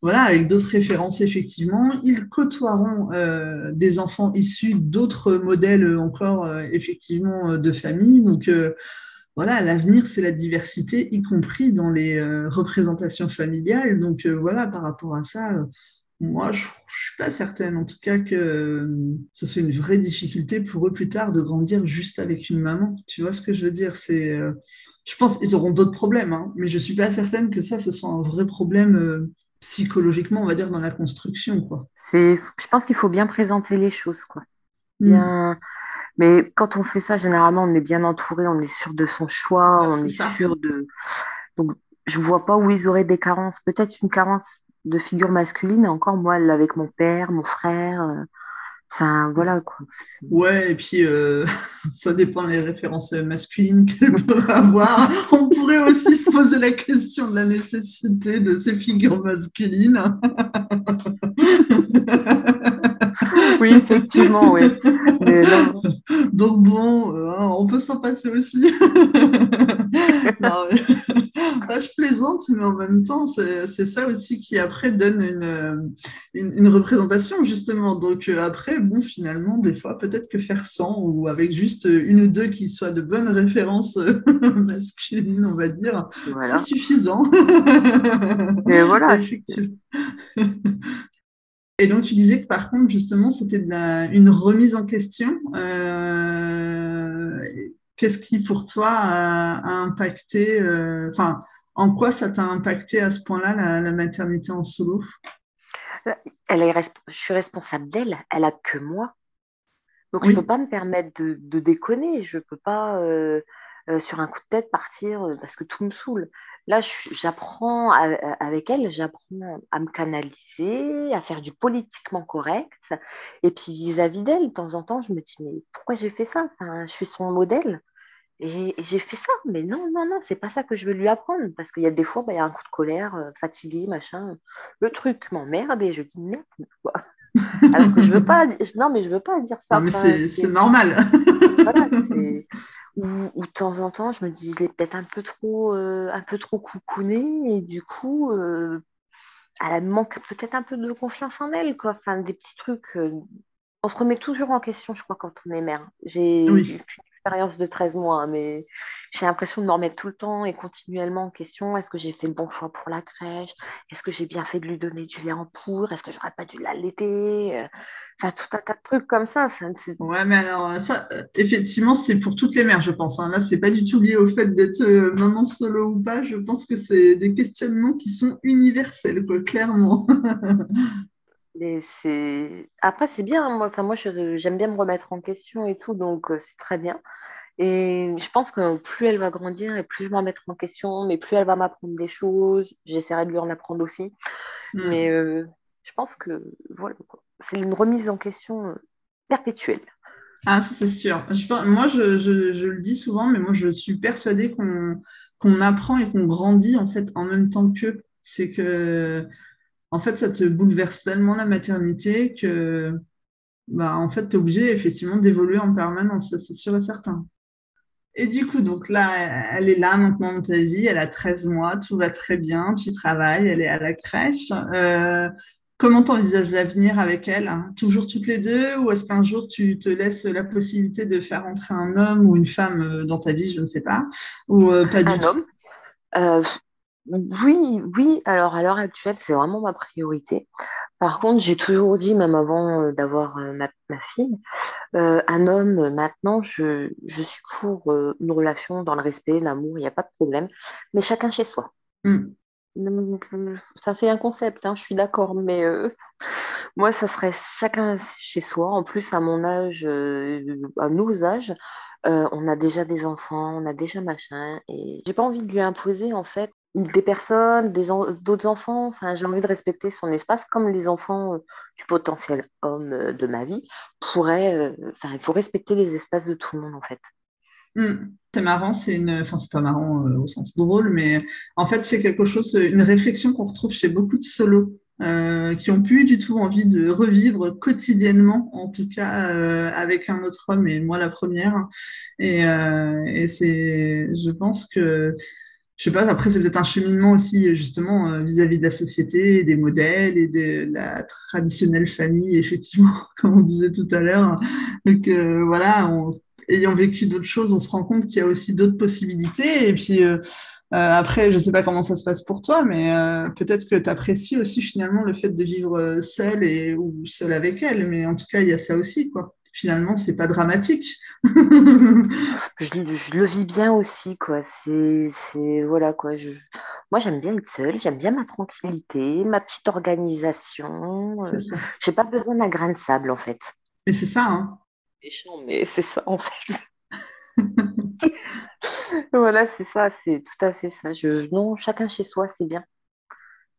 Speaker 1: voilà, avec d'autres références effectivement. Ils côtoieront euh, des enfants issus d'autres modèles encore effectivement de famille. Donc voilà, l'avenir, c'est la diversité, y compris dans les représentations familiales. Donc voilà, par rapport à ça, moi, je ne suis pas certaine, en tout cas, que euh, ce soit une vraie difficulté pour eux plus tard de grandir juste avec une maman. Tu vois ce que je veux dire? C'est, euh, Je pense qu'ils auront d'autres problèmes, hein, mais je ne suis pas certaine que ça, ce soit un vrai problème euh, psychologiquement, on va dire, dans la construction. Quoi.
Speaker 2: Je pense qu'il faut bien présenter les choses. Quoi. Hmm. Bien... Mais quand on fait ça, généralement, on est bien entouré, on est sûr de son choix, on est, sûr de... Donc, je ne vois pas où ils auraient des carences. Peut-être une carence de figure masculine, encore moi, avec mon père, mon frère. Euh, enfin, voilà quoi.
Speaker 1: Ouais, et puis euh, ça dépend des références masculines qu'elle peut avoir. On pourrait aussi se poser la question de la nécessité de ces figures masculines.
Speaker 2: oui, effectivement, oui.
Speaker 1: Donc bon, euh, on peut s'en passer aussi. non, je plaisante, mais en même temps, c'est ça aussi qui après donne une, une, représentation, justement. Donc euh, après, bon, finalement, des fois, peut-être que faire 100 ou avec juste une ou deux qui soient de bonnes références masculines, on va dire, c'est suffisant.
Speaker 2: Et voilà.
Speaker 1: Et donc, tu disais que par contre, justement, c'était une remise en question. Euh, qu'est-ce qui, pour toi, a, impacté, euh, enfin, en quoi ça t'a impacté à ce point-là, la, maternité en solo?
Speaker 2: Elle est, Je suis responsable d'elle, elle a que moi. Donc, je ne peux pas me permettre de, déconner, je ne peux pas, euh, sur un coup de tête, partir parce que tout me saoule. Là, j'apprends avec elle, j'apprends à me canaliser, à faire du politiquement correct. Et puis vis-à-vis d'elle, de temps en temps, je me dis, mais pourquoi j'ai fait ça? Je suis son modèle. Et, j'ai fait ça. Mais non, non, non, c'est pas ça que je veux lui apprendre. Parce qu'il y a des fois, bah, il y a un coup de colère, euh, fatigué, machin. Le truc m'emmerde et je dis merde. Alors que je veux pas, non, mais je veux pas dire ça.
Speaker 1: Non, mais c'est normal.
Speaker 2: voilà, ou, de temps en temps, je me dis, je l'ai peut-être un peu trop, euh, un peu trop coucouné, et du coup, euh, elle manque peut-être un peu de confiance en elle, quoi. Enfin, des petits trucs. Euh, on se remet toujours en question, je crois, quand on est mère. J'ai expérience de 13 mois, mais j'ai l'impression de me remettre tout le temps et continuellement en question. Est-ce que j'ai fait le bon choix pour la crèche? Est-ce que j'ai bien fait de lui donner du lait en poudre? Est-ce que j'aurais pas dû l'allaiter? Euh, Enfin, tout un tas de trucs comme ça.
Speaker 1: Ouais, mais alors, ça, euh, effectivement, c'est pour toutes les mères, je pense. Hein. Là, c'est pas du tout lié au fait d'être euh, maman solo ou pas. Je pense que c'est des questionnements qui sont universels, clairement.
Speaker 2: c'est... Après, c'est bien. Moi, enfin, moi j'aime bien me remettre en question et tout, donc euh, c'est très bien. Et je pense que plus elle va grandir et plus je vais me remettre en question, mais plus elle va m'apprendre des choses. J'essaierai de lui en apprendre aussi. Hmm. Mais euh, je pense que voilà, c'est une remise en question euh, perpétuelle.
Speaker 1: Ah, ça c'est sûr. moi, je, je, le dis souvent, mais moi, je suis persuadée qu'on qu'on apprend et qu'on grandit en fait en même temps qu'eux. C'est que, en fait, ça te bouleverse tellement la maternité que, bah, en fait, tu es obligé effectivement d'évoluer en permanence, ça c'est sûr et certain. Et du coup, donc là, elle est là maintenant dans ta vie, elle a 13 mois, tout va très bien, tu travailles, elle est à la crèche. Euh, comment t'envisages l'avenir avec elle hein? Toujours toutes les deux Ou est-ce qu'un jour tu te laisses la possibilité de faire entrer un homme ou une femme euh, dans ta vie, je ne sais pas Ou euh, pas du
Speaker 2: un homme oui, oui. Alors à l'heure actuelle, c'est vraiment ma priorité. Par contre, j'ai toujours dit, même avant euh, d'avoir euh, ma, fille, euh, un homme, maintenant, je, suis pour une relation dans le respect, l'amour, il n'y a pas de problème, mais chacun chez soi. Hmm. Ça, c'est un concept, hein, je suis d'accord, mais moi, ça serait chacun chez soi. En plus, à mon âge, à nos âges, on a déjà des enfants, on a déjà machin, et j'ai pas envie de lui imposer, en fait, des personnes, d'autres enfants. Enfin, j'ai envie de respecter son espace comme les enfants euh, du potentiel homme euh, de ma vie pourraient. Euh, enfin, il faut respecter les espaces de tout le monde en fait.
Speaker 1: Hmm. C'est marrant, c'est une, enfin c'est pas marrant au sens drôle, mais en fait c'est quelque chose, une réflexion qu'on retrouve chez beaucoup de solos qui ont plus du tout envie de revivre quotidiennement, en tout cas avec un autre homme, et moi la première. Et c'est, je pense que je sais pas, après, c'est peut-être un cheminement aussi, justement, euh, vis-à-vis de la société, des modèles et de la traditionnelle famille, effectivement, comme on disait tout à l'heure. Donc, euh, voilà, ayant vécu d'autres choses, on se rend compte qu'il y a aussi d'autres possibilités. Et puis, euh, après, je ne sais pas comment ça se passe pour toi, mais peut-être que tu apprécies aussi finalement le fait de vivre seule et, ou seule avec elle. Mais en tout cas, il y a ça aussi, quoi finalement, c'est pas dramatique.
Speaker 2: je, le vis bien aussi, quoi. C'est, voilà, quoi. Je... Moi, j'aime bien être seule, j'aime bien ma tranquillité, ma petite organisation. Euh, j'ai pas besoin d'un grain de sable, en fait.
Speaker 1: Mais c'est ça, hein.
Speaker 2: Méchant, mais c'est ça, en fait. voilà, c'est ça, c'est tout à fait ça. Je, non, chacun chez soi, c'est bien.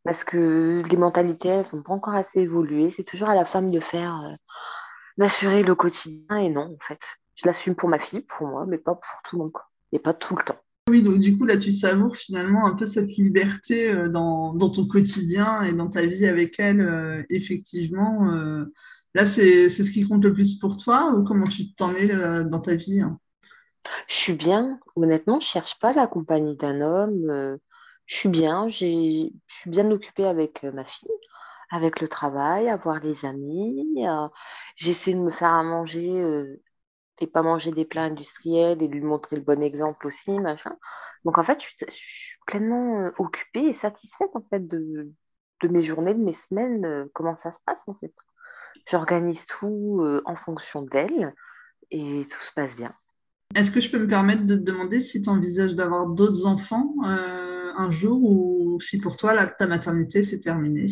Speaker 2: Parce que les mentalités, elles sont pas encore assez évoluées. C'est toujours à la femme de faire. D'assurer le quotidien et non, en fait. Je l'assume pour ma fille, pour moi, mais pas pour tout le monde, Et pas tout le temps.
Speaker 1: Oui, donc du coup, là, tu savoures finalement un peu cette liberté euh, dans, ton quotidien et dans ta vie avec elle, euh, effectivement. Euh. là, c'est ce qui compte le plus pour toi ou comment tu t'en es dans ta vie hein?
Speaker 2: Je suis bien, honnêtement, je cherche pas la compagnie d'un homme. je suis bien, je suis bien occupée avec ma fille avec le travail, avoir les amis. Euh, j'essaie de me faire à manger euh, et pas manger des plats industriels et de lui montrer le bon exemple aussi, machin. Donc en fait, je, suis pleinement euh, occupée et satisfaite en fait de, mes journées, de mes semaines, comment ça se passe en fait. J'organise tout en fonction d'elle et tout se passe bien.
Speaker 1: Est-ce que je peux me permettre de te demander si tu envisages d'avoir d'autres enfants un jour ou si pour toi ta maternité c'est terminé?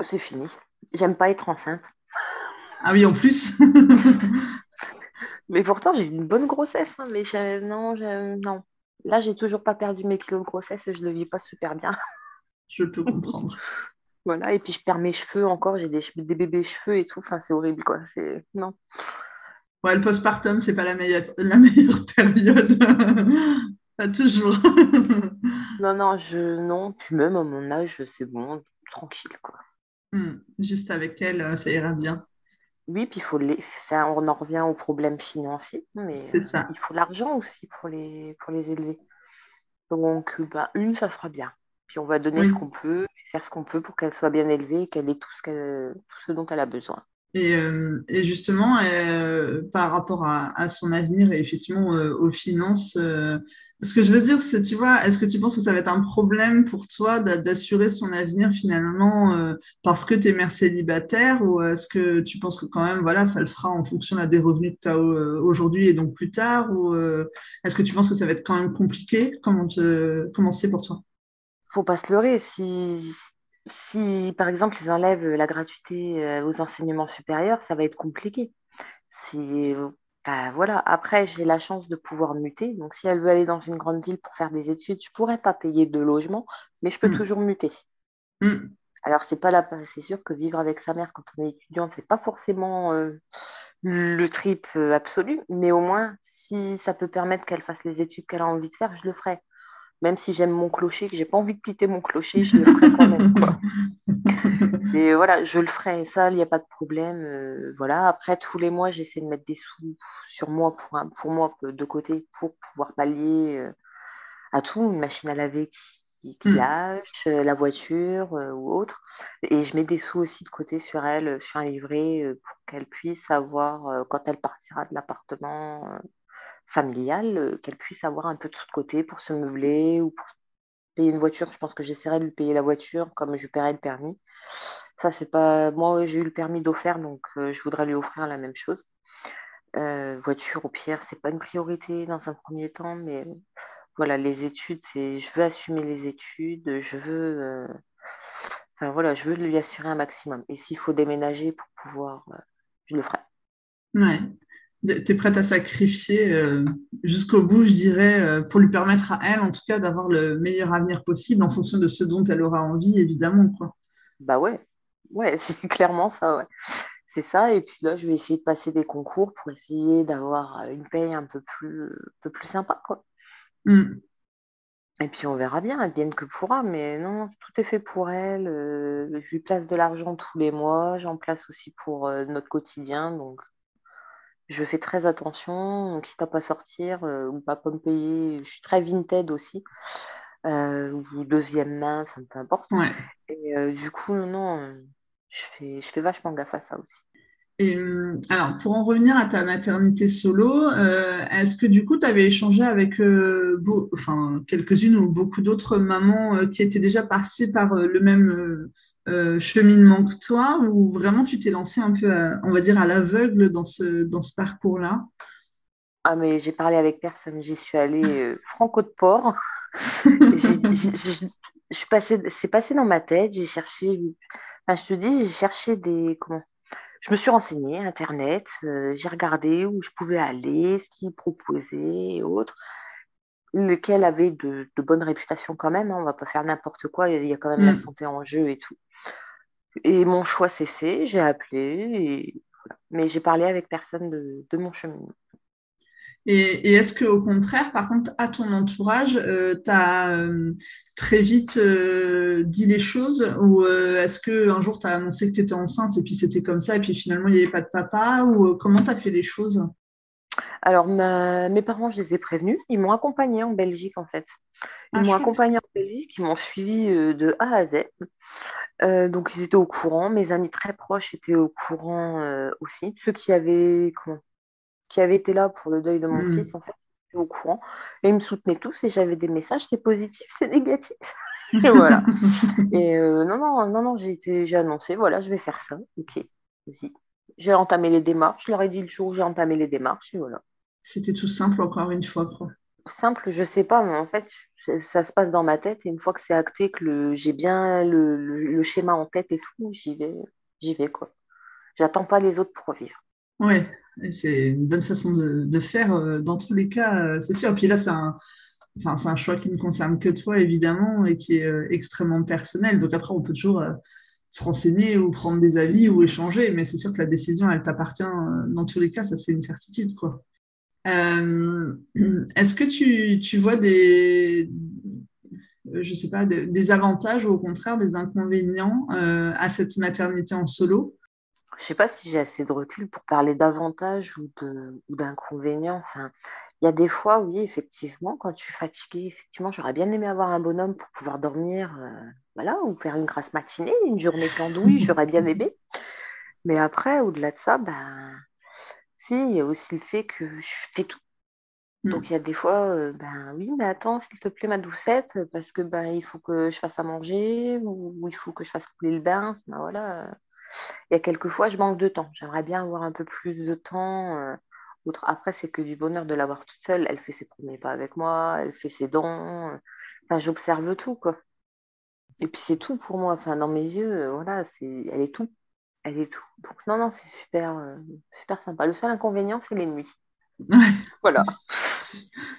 Speaker 2: C'est fini. J'aime pas être enceinte.
Speaker 1: Ah oui, en plus.
Speaker 2: mais pourtant, j'ai une bonne grossesse. Hein, mais non, non. Là, j'ai toujours pas perdu mes kilos de grossesse et je le vis pas super bien.
Speaker 1: Je peux comprendre.
Speaker 2: voilà, et puis je perds mes cheveux encore. J'ai des, des bébés cheveux et tout. Enfin, c'est horrible, quoi. C'est... Non.
Speaker 1: Ouais, le postpartum, c'est pas la meilleure, la meilleure période. pas toujours.
Speaker 2: non, non, je... non. Puis même à mon âge, c'est bon, tranquille, quoi.
Speaker 1: Hmm, juste avec elle, euh, ça ira bien.
Speaker 2: Oui, puis il faut les... on en revient aux problèmes financiers, mais euh, ça. il faut l'argent aussi pour les, pour les élever. Donc, bah, une, ça sera bien. Puis on va donner ce qu'on peut, faire ce qu'on peut pour qu'elle soit bien élevée, qu'elle ait tout ce, tout ce dont elle a besoin.
Speaker 1: Et, euh, et justement, par rapport à, son avenir et effectivement aux finances, ce que je veux dire, c'est, tu vois, est-ce que tu penses que ça va être un problème pour toi d'assurer son avenir finalement euh, parce que tu es mère célibataire ou est-ce que tu penses que quand même, voilà, ça le fera en fonction des revenus que tu as euh, aujourd'hui et donc plus tard ou euh, est-ce que tu penses que ça va être quand même compliqué? Comment, comment c'est pour toi?
Speaker 2: Faut pas se leurrer. Si, si, par exemple, ils enlèvent la gratuité euh, aux enseignements supérieurs, ça va être compliqué. Si, voilà. Après, j'ai la chance de pouvoir muter. Donc, si elle veut aller dans une grande ville pour faire des études, je ne pourrais pas payer de logement, mais je peux
Speaker 1: Mm.
Speaker 2: toujours muter.
Speaker 1: Mm.
Speaker 2: Alors, c'est pas la... c'est sûr que vivre avec sa mère quand on est étudiante, c'est pas forcément euh, le trip euh, absolu, mais au moins, si ça peut permettre qu'elle fasse les études qu'elle a envie de faire, je le ferai. Même si j'aime mon clocher, que j'ai pas envie de quitter mon clocher, je le ferai quand même, quoi. Et voilà, je le ferai, ça, il n'y a pas de problème. euh, voilà. Après, tous les mois, j'essaie de mettre des sous sur moi pour, pour moi de côté pour pouvoir pallier euh, à tout, une machine à laver qui, qui
Speaker 1: Mm.
Speaker 2: lâche, euh, la voiture euh, ou autre. Et je mets des sous aussi de côté sur elle, euh, sur un livret, euh, pour qu'elle puisse avoir, euh, quand elle partira de l'appartement euh, familial, euh, qu'elle puisse avoir un peu de sous de côté pour se meubler ou pour payer une voiture. Je pense que j'essaierai de lui payer la voiture comme je paierai le permis. Ça, c'est pas. Moi, j'ai eu le permis d'offert, donc euh, je voudrais lui offrir la même chose. Euh, voiture, au pire, c'est pas une priorité dans un premier temps, mais voilà, les études, c'est. Je veux assumer les études, je veux. Enfin voilà, je veux lui assurer un maximum. Et s'il faut déménager pour pouvoir, je le ferai.
Speaker 1: Ouais. T'es prête à sacrifier euh, jusqu'au bout, je dirais, euh, pour lui permettre à elle, en tout cas, d'avoir le meilleur avenir possible en fonction de ce dont elle aura envie, évidemment, quoi.
Speaker 2: Bah ouais, ouais, c'est clairement ça, ouais. C'est ça. Et puis là, je vais essayer de passer des concours pour essayer d'avoir euh, une paye un peu plus, un peu plus sympa, quoi.
Speaker 1: Mm.
Speaker 2: Et puis on verra bien, elle vienne que pourra, mais non, tout est fait pour elle. je lui place de l'argent tous les mois, j'en place aussi pour notre quotidien, donc je fais très attention, donc quitte à pas sortir euh, ou pas, pas me payer. Je suis très vinted aussi, euh, ou deuxième main, enfin peu importe.
Speaker 1: Ouais.
Speaker 2: Et euh, du coup, non, non, je fais, je fais vachement gaffe à ça aussi.
Speaker 1: Et alors, pour en revenir à ta maternité solo, est-ce que du coup, tu avais échangé avec beau- enfin, quelques-unes ou beaucoup d'autres mamans qui étaient déjà passées par le même euh, cheminement que toi, ou vraiment tu t'es lancée un peu, à- on va dire, à l'aveugle dans ce, dans ce parcours-là?
Speaker 2: Ah, mais j'ai parlé avec personne, j'y suis allée franco de port. C'est passé dans ma tête, j'ai cherché, enfin, je te dis, j'ai cherché des, comment, je me suis renseignée, Internet, euh, j'ai regardé où je pouvais aller, ce qu'ils proposaient et autres, lesquels avaient de, de bonnes réputations quand même, hein, on va pas faire n'importe quoi, il y a quand même la
Speaker 1: Mm.
Speaker 2: santé en jeu et tout. Et mon choix s'est fait, j'ai appelé, et voilà. Mais j'ai parlé avec personne de, de mon chemin.
Speaker 1: Et, et est-ce qu'au contraire, par contre, à ton entourage, tu as très vite euh, dit les choses ou euh, est-ce qu'un jour tu as annoncé que tu étais enceinte et puis c'était comme ça et puis finalement il n'y avait pas de papa ou euh, comment tu as fait les choses?
Speaker 2: Alors, ma- mes parents, je les ai prévenus, ils m'ont accompagnée en Belgique en fait. Ils
Speaker 1: Ah,
Speaker 2: m'ont accompagnée en Belgique, ils m'ont suivie euh, de A à Z. Euh, donc, ils étaient au courant. Mes amis très proches étaient au courant euh, aussi. Ceux qui avaient, comment, qui avaient été là pour le deuil de mon
Speaker 1: Mm.
Speaker 2: fils, en fait, étaient au courant. Et ils me soutenaient tous et j'avais des messages, c'est positif, c'est négatif. Et voilà. Et non, non, non, non, j'ai été, j'ai annoncé, voilà, je vais faire ça. Ok, vas-y. J'ai entamé les démarches. Je leur ai dit le jour où j'ai entamé les démarches. Et voilà.
Speaker 1: C'était tout simple encore une fois, quoi.
Speaker 2: Simple, je sais pas, mais en fait, ça se passe dans ma tête. Et une fois que c'est acté, que j'ai bien le, le- le schéma en tête et tout, j'y vais, j'y vais, quoi. J'attends pas les autres pour vivre.
Speaker 1: Et c'est une bonne façon de, de faire euh, dans tous les cas, euh, c'est sûr. Puis là, c'est un, enfin, c'est un choix qui ne concerne que toi, évidemment, et qui est euh, extrêmement personnel. Donc après, on peut toujours se renseigner ou prendre des avis ou échanger, mais c'est sûr que la décision, elle t'appartient euh, dans tous les cas, ça c'est une certitude. Euh, est-ce que tu, tu vois des, euh, je sais pas, des, avantages ou au contraire des inconvénients à cette maternité en solo?
Speaker 2: Je sais pas si j'ai assez de recul pour parler d'avantages ou d'inconvénients. Enfin, il y a des fois, oui, effectivement, quand je suis fatiguée, effectivement, j'aurais bien aimé avoir un bonhomme pour pouvoir dormir, euh, voilà, ou faire une grasse matinée, une journée candouille, j'aurais bien aimé. Mais après, au-delà de ça, ben, si, il y a aussi le fait que je fais tout. Donc
Speaker 1: Mm.
Speaker 2: il y a des fois, euh, ben oui, mais attends, s'il te plaît, ma doucette, parce que ben il faut que je fasse à manger ou, ou il faut que je fasse couler le bain. Ben voilà. Il y a quelques fois, je manque de temps. J'aimerais bien avoir un peu plus de temps. euh, Après, c'est que du bonheur de l'avoir toute seule. Elle fait ses premiers pas avec moi, elle fait ses dents. Enfin, j'observe tout, quoi. Et puis c'est tout pour moi. Enfin, dans mes yeux, euh, voilà, c'est, elle est tout. Elle est tout. Donc non, non, c'est super, euh, super sympa. Le seul inconvénient, c'est les nuits. Voilà.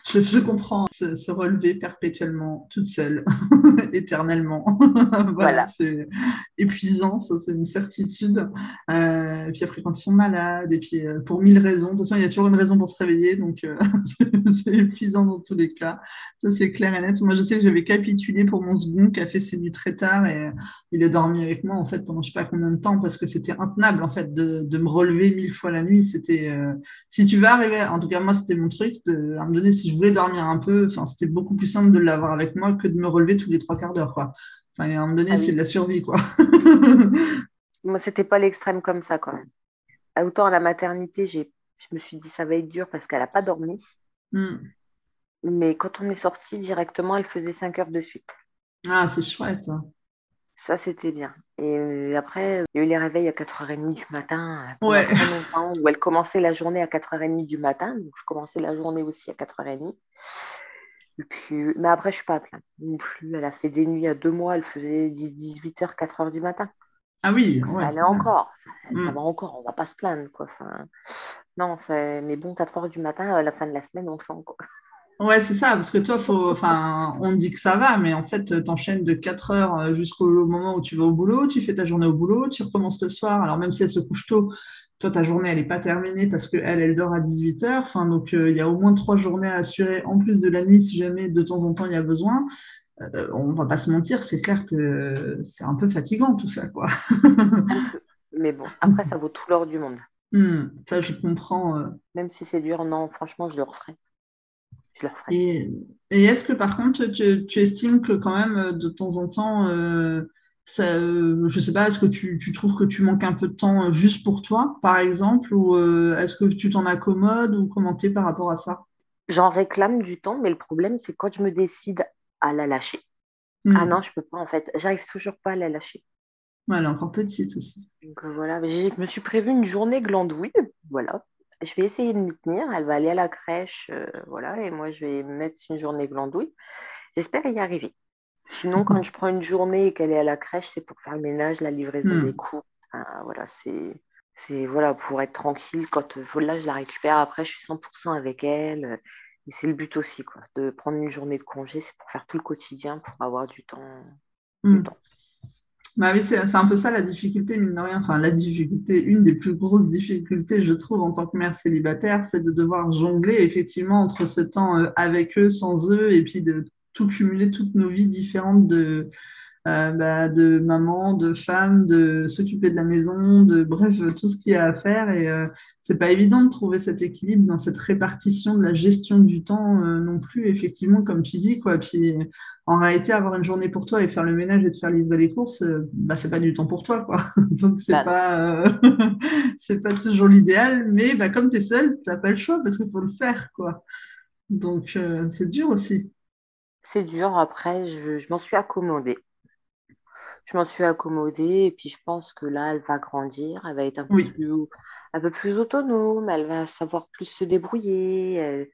Speaker 1: Je, comprends se, relever perpétuellement, toute seule, éternellement. voilà, c'est épuisant, ça c'est une certitude. Euh, et puis après, quand ils sont malades, et puis euh, pour mille raisons, de toute façon, il y a toujours une raison pour se réveiller, donc euh, c'est épuisant dans tous les cas. Ça c'est clair et net. Moi, je sais que j'avais capitulé pour mon second qui a fait ses nuits très tard et il a dormi avec moi en fait pendant je sais pas combien de temps parce que c'était intenable en fait de, de, me relever mille fois la nuit. C'était si tu vas arriver, en tout cas moi c'était mon truc, de, à me donner si je voulais dormir un peu, enfin, c'était beaucoup plus simple de l'avoir avec moi que de me relever tous les trois quarts d'heure, quoi. Enfin, à un moment donné, ah c'est de la survie, quoi.
Speaker 2: moi, c'était pas l'extrême comme ça, quand même. Autant à la maternité, j'ai, je me suis dit ça va être dur parce qu'elle n'a pas dormi. Hmm. Mais quand on est sorti directement, elle faisait 5 heures de suite.
Speaker 1: Ah, c'est chouette.
Speaker 2: Ça, c'était bien. Et euh, après, il y a eu les réveils à 4h30 du matin,
Speaker 1: ouais.
Speaker 2: où elle commençait la journée à 4h30 du matin. Donc, je commençais la journée aussi à 4h30. Et puis, mais après, je ne suis pas à plaindre non plus. Elle a fait des nuits à deux mois, elle faisait 18h, 4h du matin.
Speaker 1: Ah oui,
Speaker 2: ouais, ça allait encore, ça, mm. va encore, on ne va pas se plaindre. Quoi. Enfin, non, mais bon, 4h du matin, à la fin de la semaine, on sent. Quoi.
Speaker 1: Ouais, c'est ça, parce que toi, faut, enfin, on dit que ça va, mais en fait, tu enchaînes de 4 heures euh, jusqu'au moment où tu vas au boulot, tu fais ta journée au boulot, tu recommences le soir. Alors, même si elle se couche tôt, toi, ta journée, elle n'est pas terminée parce qu'elle, elle dort à 18 heures. Enfin, donc, euh, il y a au moins trois journées à assurer, en plus de la nuit, si jamais de temps en temps il y a besoin. Euh, on va pas se mentir, c'est clair que c'est un peu fatigant tout ça, quoi.
Speaker 2: mais bon, après, ça vaut tout l'or du monde.
Speaker 1: Hmm, ça, je comprends.
Speaker 2: Même si c'est dur, non, franchement, je le referai.
Speaker 1: Et, est-ce que par contre, tu, estimes que quand même, de temps en temps, euh, ça, euh, je sais pas, est-ce que tu, trouves que tu manques un peu de temps euh, juste pour toi, par exemple, ou est-ce que tu t'en accommodes ou commenter par rapport à ça?
Speaker 2: J'en réclame du temps, mais le problème, c'est quand je me décide à la lâcher. Hmm. Ah non, je peux pas en fait. J'arrive toujours pas à la lâcher.
Speaker 1: elle est encore petite aussi.
Speaker 2: Donc voilà, je me suis prévu une journée glandouille, voilà je vais essayer de m'y tenir. Elle va aller à la crèche, euh, voilà, et moi je vais mettre une journée glandouille. J'espère y arriver. Sinon, quand je prends une journée et qu'elle est à la crèche, c'est pour faire le ménage, la livraison hmm. des cours. voilà, c'est c'est voilà pour être tranquille. Quand là, je la récupère après, je suis 100% avec elle. Et c'est le but aussi, quoi, de prendre une journée de congé, c'est pour faire tout le quotidien, pour avoir du temps. Du hmm. temps.
Speaker 1: Bah oui, c'est un peu ça la difficulté, mine de rien. Enfin, la difficulté, une des plus grosses difficultés, je trouve, en tant que mère célibataire, c'est de devoir jongler effectivement entre ce temps euh, avec eux, sans eux, et puis de tout cumuler toutes nos vies différentes de, euh, bah, de maman, de femme, de s'occuper de la maison, de bref, tout ce qu'il y a à faire. Et euh, c'est pas évident de trouver cet équilibre dans cette répartition de la gestion du temps euh, non plus, effectivement, comme tu dis. Quoi. Puis en réalité, avoir une journée pour toi et faire le ménage et te faire livrer les courses, bah, c'est pas du temps pour toi. Quoi. Donc c'est pas, c'est pas toujours l'idéal, mais bah, comme tu es seule, tu n'as pas le choix parce qu'il faut le faire. Quoi. Donc c'est dur aussi.
Speaker 2: C'est dur, après, je, je m'en suis accommodée je m'en suis accommodée et puis je pense que là, elle va grandir, elle va être un peu, plus, un peu plus autonome, elle va savoir plus se débrouiller.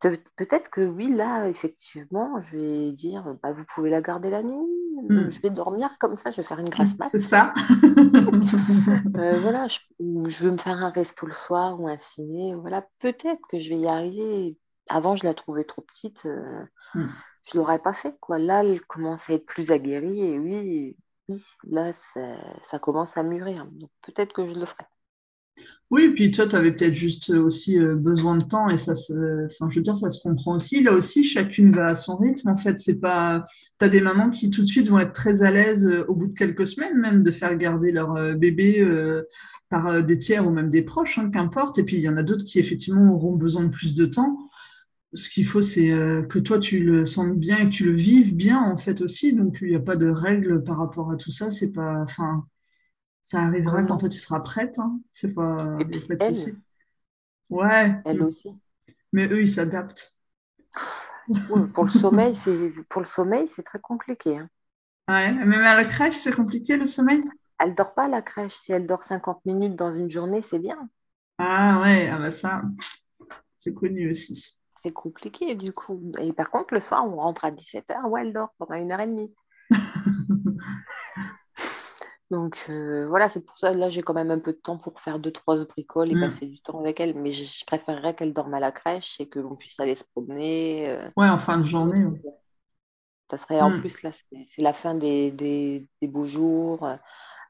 Speaker 2: Peut-être que oui, là, effectivement, je vais dire, bah, vous pouvez la garder la nuit, hmm. je vais dormir comme ça, je vais faire une grasse mat.
Speaker 1: C'est ça.
Speaker 2: Euh, voilà, je, je, veux me faire un resto le soir ou un ciné. Voilà, peut-être que je vais y arriver. Avant, je la trouvais trop petite, euh, hmm. Je ne l'aurais pas fait. Quoi. Là, elle commence à être plus aguerrie et oui, oui, là, ça, commence à mûrir. Donc peut-être que je le ferai.
Speaker 1: Oui, puis toi, tu avais peut-être juste aussi euh, besoin de temps et ça se, enfin, je veux dire, ça se comprend aussi. Là aussi, chacune va à son rythme. En fait, c'est pas, tu as des mamans qui tout de suite vont être très à l'aise euh, au bout de quelques semaines même de faire garder leur euh, bébé par des tiers ou même des proches, hein, qu'importe. Et puis il y en a d'autres qui effectivement auront besoin de plus de temps ce qu'il faut, c'est euh, que toi, tu le sentes bien et que tu le vives bien, en fait, aussi. Donc, il n'y a pas de règles par rapport à tout ça. C'est pas, enfin, ça arrivera quand toi, tu seras prête. Hein. C'est pas,
Speaker 2: et puis elle,
Speaker 1: Ouais.
Speaker 2: Elle aussi.
Speaker 1: Mais eux, ils s'adaptent.
Speaker 2: pour le sommeil, c'est pour le sommeil, c'est très compliqué. Hein.
Speaker 1: Ouais, même à la crèche, c'est compliqué le sommeil?
Speaker 2: Elle dort pas à la crèche. Si elle dort 50 minutes dans une journée, c'est bien.
Speaker 1: Ah ouais, ah bah ça, c'est connu aussi
Speaker 2: c'est compliqué du coup. Et par contre, le soir, on rentre à 17h, ouais, elle dort pendant une heure et demie. Donc euh, voilà, c'est pour ça là j'ai quand même un peu de temps pour faire deux trois bricoles et
Speaker 1: Mm.
Speaker 2: passer du temps avec elle. Mais je, je préférerais qu'elle dorme à la crèche et que l'on puisse aller se promener. euh,
Speaker 1: Ouais, en fin de journée. ouais.
Speaker 2: Ça serait en
Speaker 1: Mm.
Speaker 2: plus là, c'est la fin des, des, des beaux jours, euh,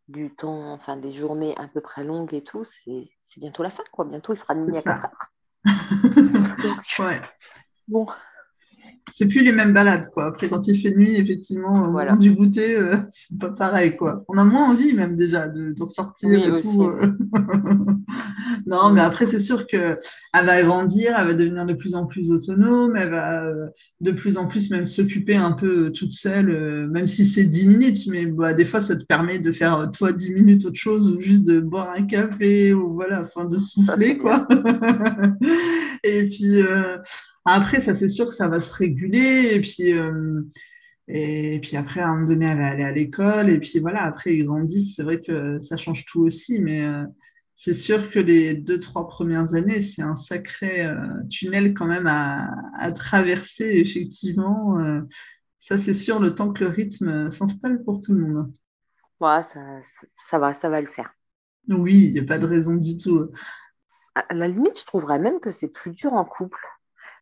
Speaker 2: du temps, enfin des journées à peu près longues et tout. C'est bientôt la fin quoi. Bientôt il fera nuit à 4
Speaker 1: ça.
Speaker 2: heures. Donc
Speaker 1: Ouais.
Speaker 2: bon,
Speaker 1: C'est plus les mêmes balades, quoi. Après, quand il fait nuit, effectivement,
Speaker 2: voilà.
Speaker 1: du goûter, euh, c'est pas pareil, quoi. On a moins envie, même, déjà, de, de ressortir
Speaker 2: Oui
Speaker 1: et
Speaker 2: aussi.
Speaker 1: tout. euh. Non, mais après, c'est sûr que elle va grandir, elle va devenir de plus en plus autonome, elle va euh, de plus en plus même s'occuper un peu euh, toute seule, même si c'est 10 minutes, mais bah, des fois, ça te permet de faire, toi, 10 minutes autre chose, ou juste de boire un café, ou voilà, enfin, de souffler, quoi. Et puis, euh, après, ça, c'est sûr que ça va se réguler, et puis... euh, et puis après, à un moment donné, elle va aller à l'école. Et puis voilà, après, ils grandissent. C'est vrai que ça change tout aussi. Mais euh, c'est sûr que les deux, trois premières années, c'est un sacré tunnel quand même à, à traverser, effectivement. Ça, c'est sûr, le temps que le rythme s'installe pour tout le monde.
Speaker 2: Ouais, ça, ça ça va, ça va le faire.
Speaker 1: Oui, il n'y a pas de raison du tout.
Speaker 2: À la limite, je trouverais même que c'est plus dur en couple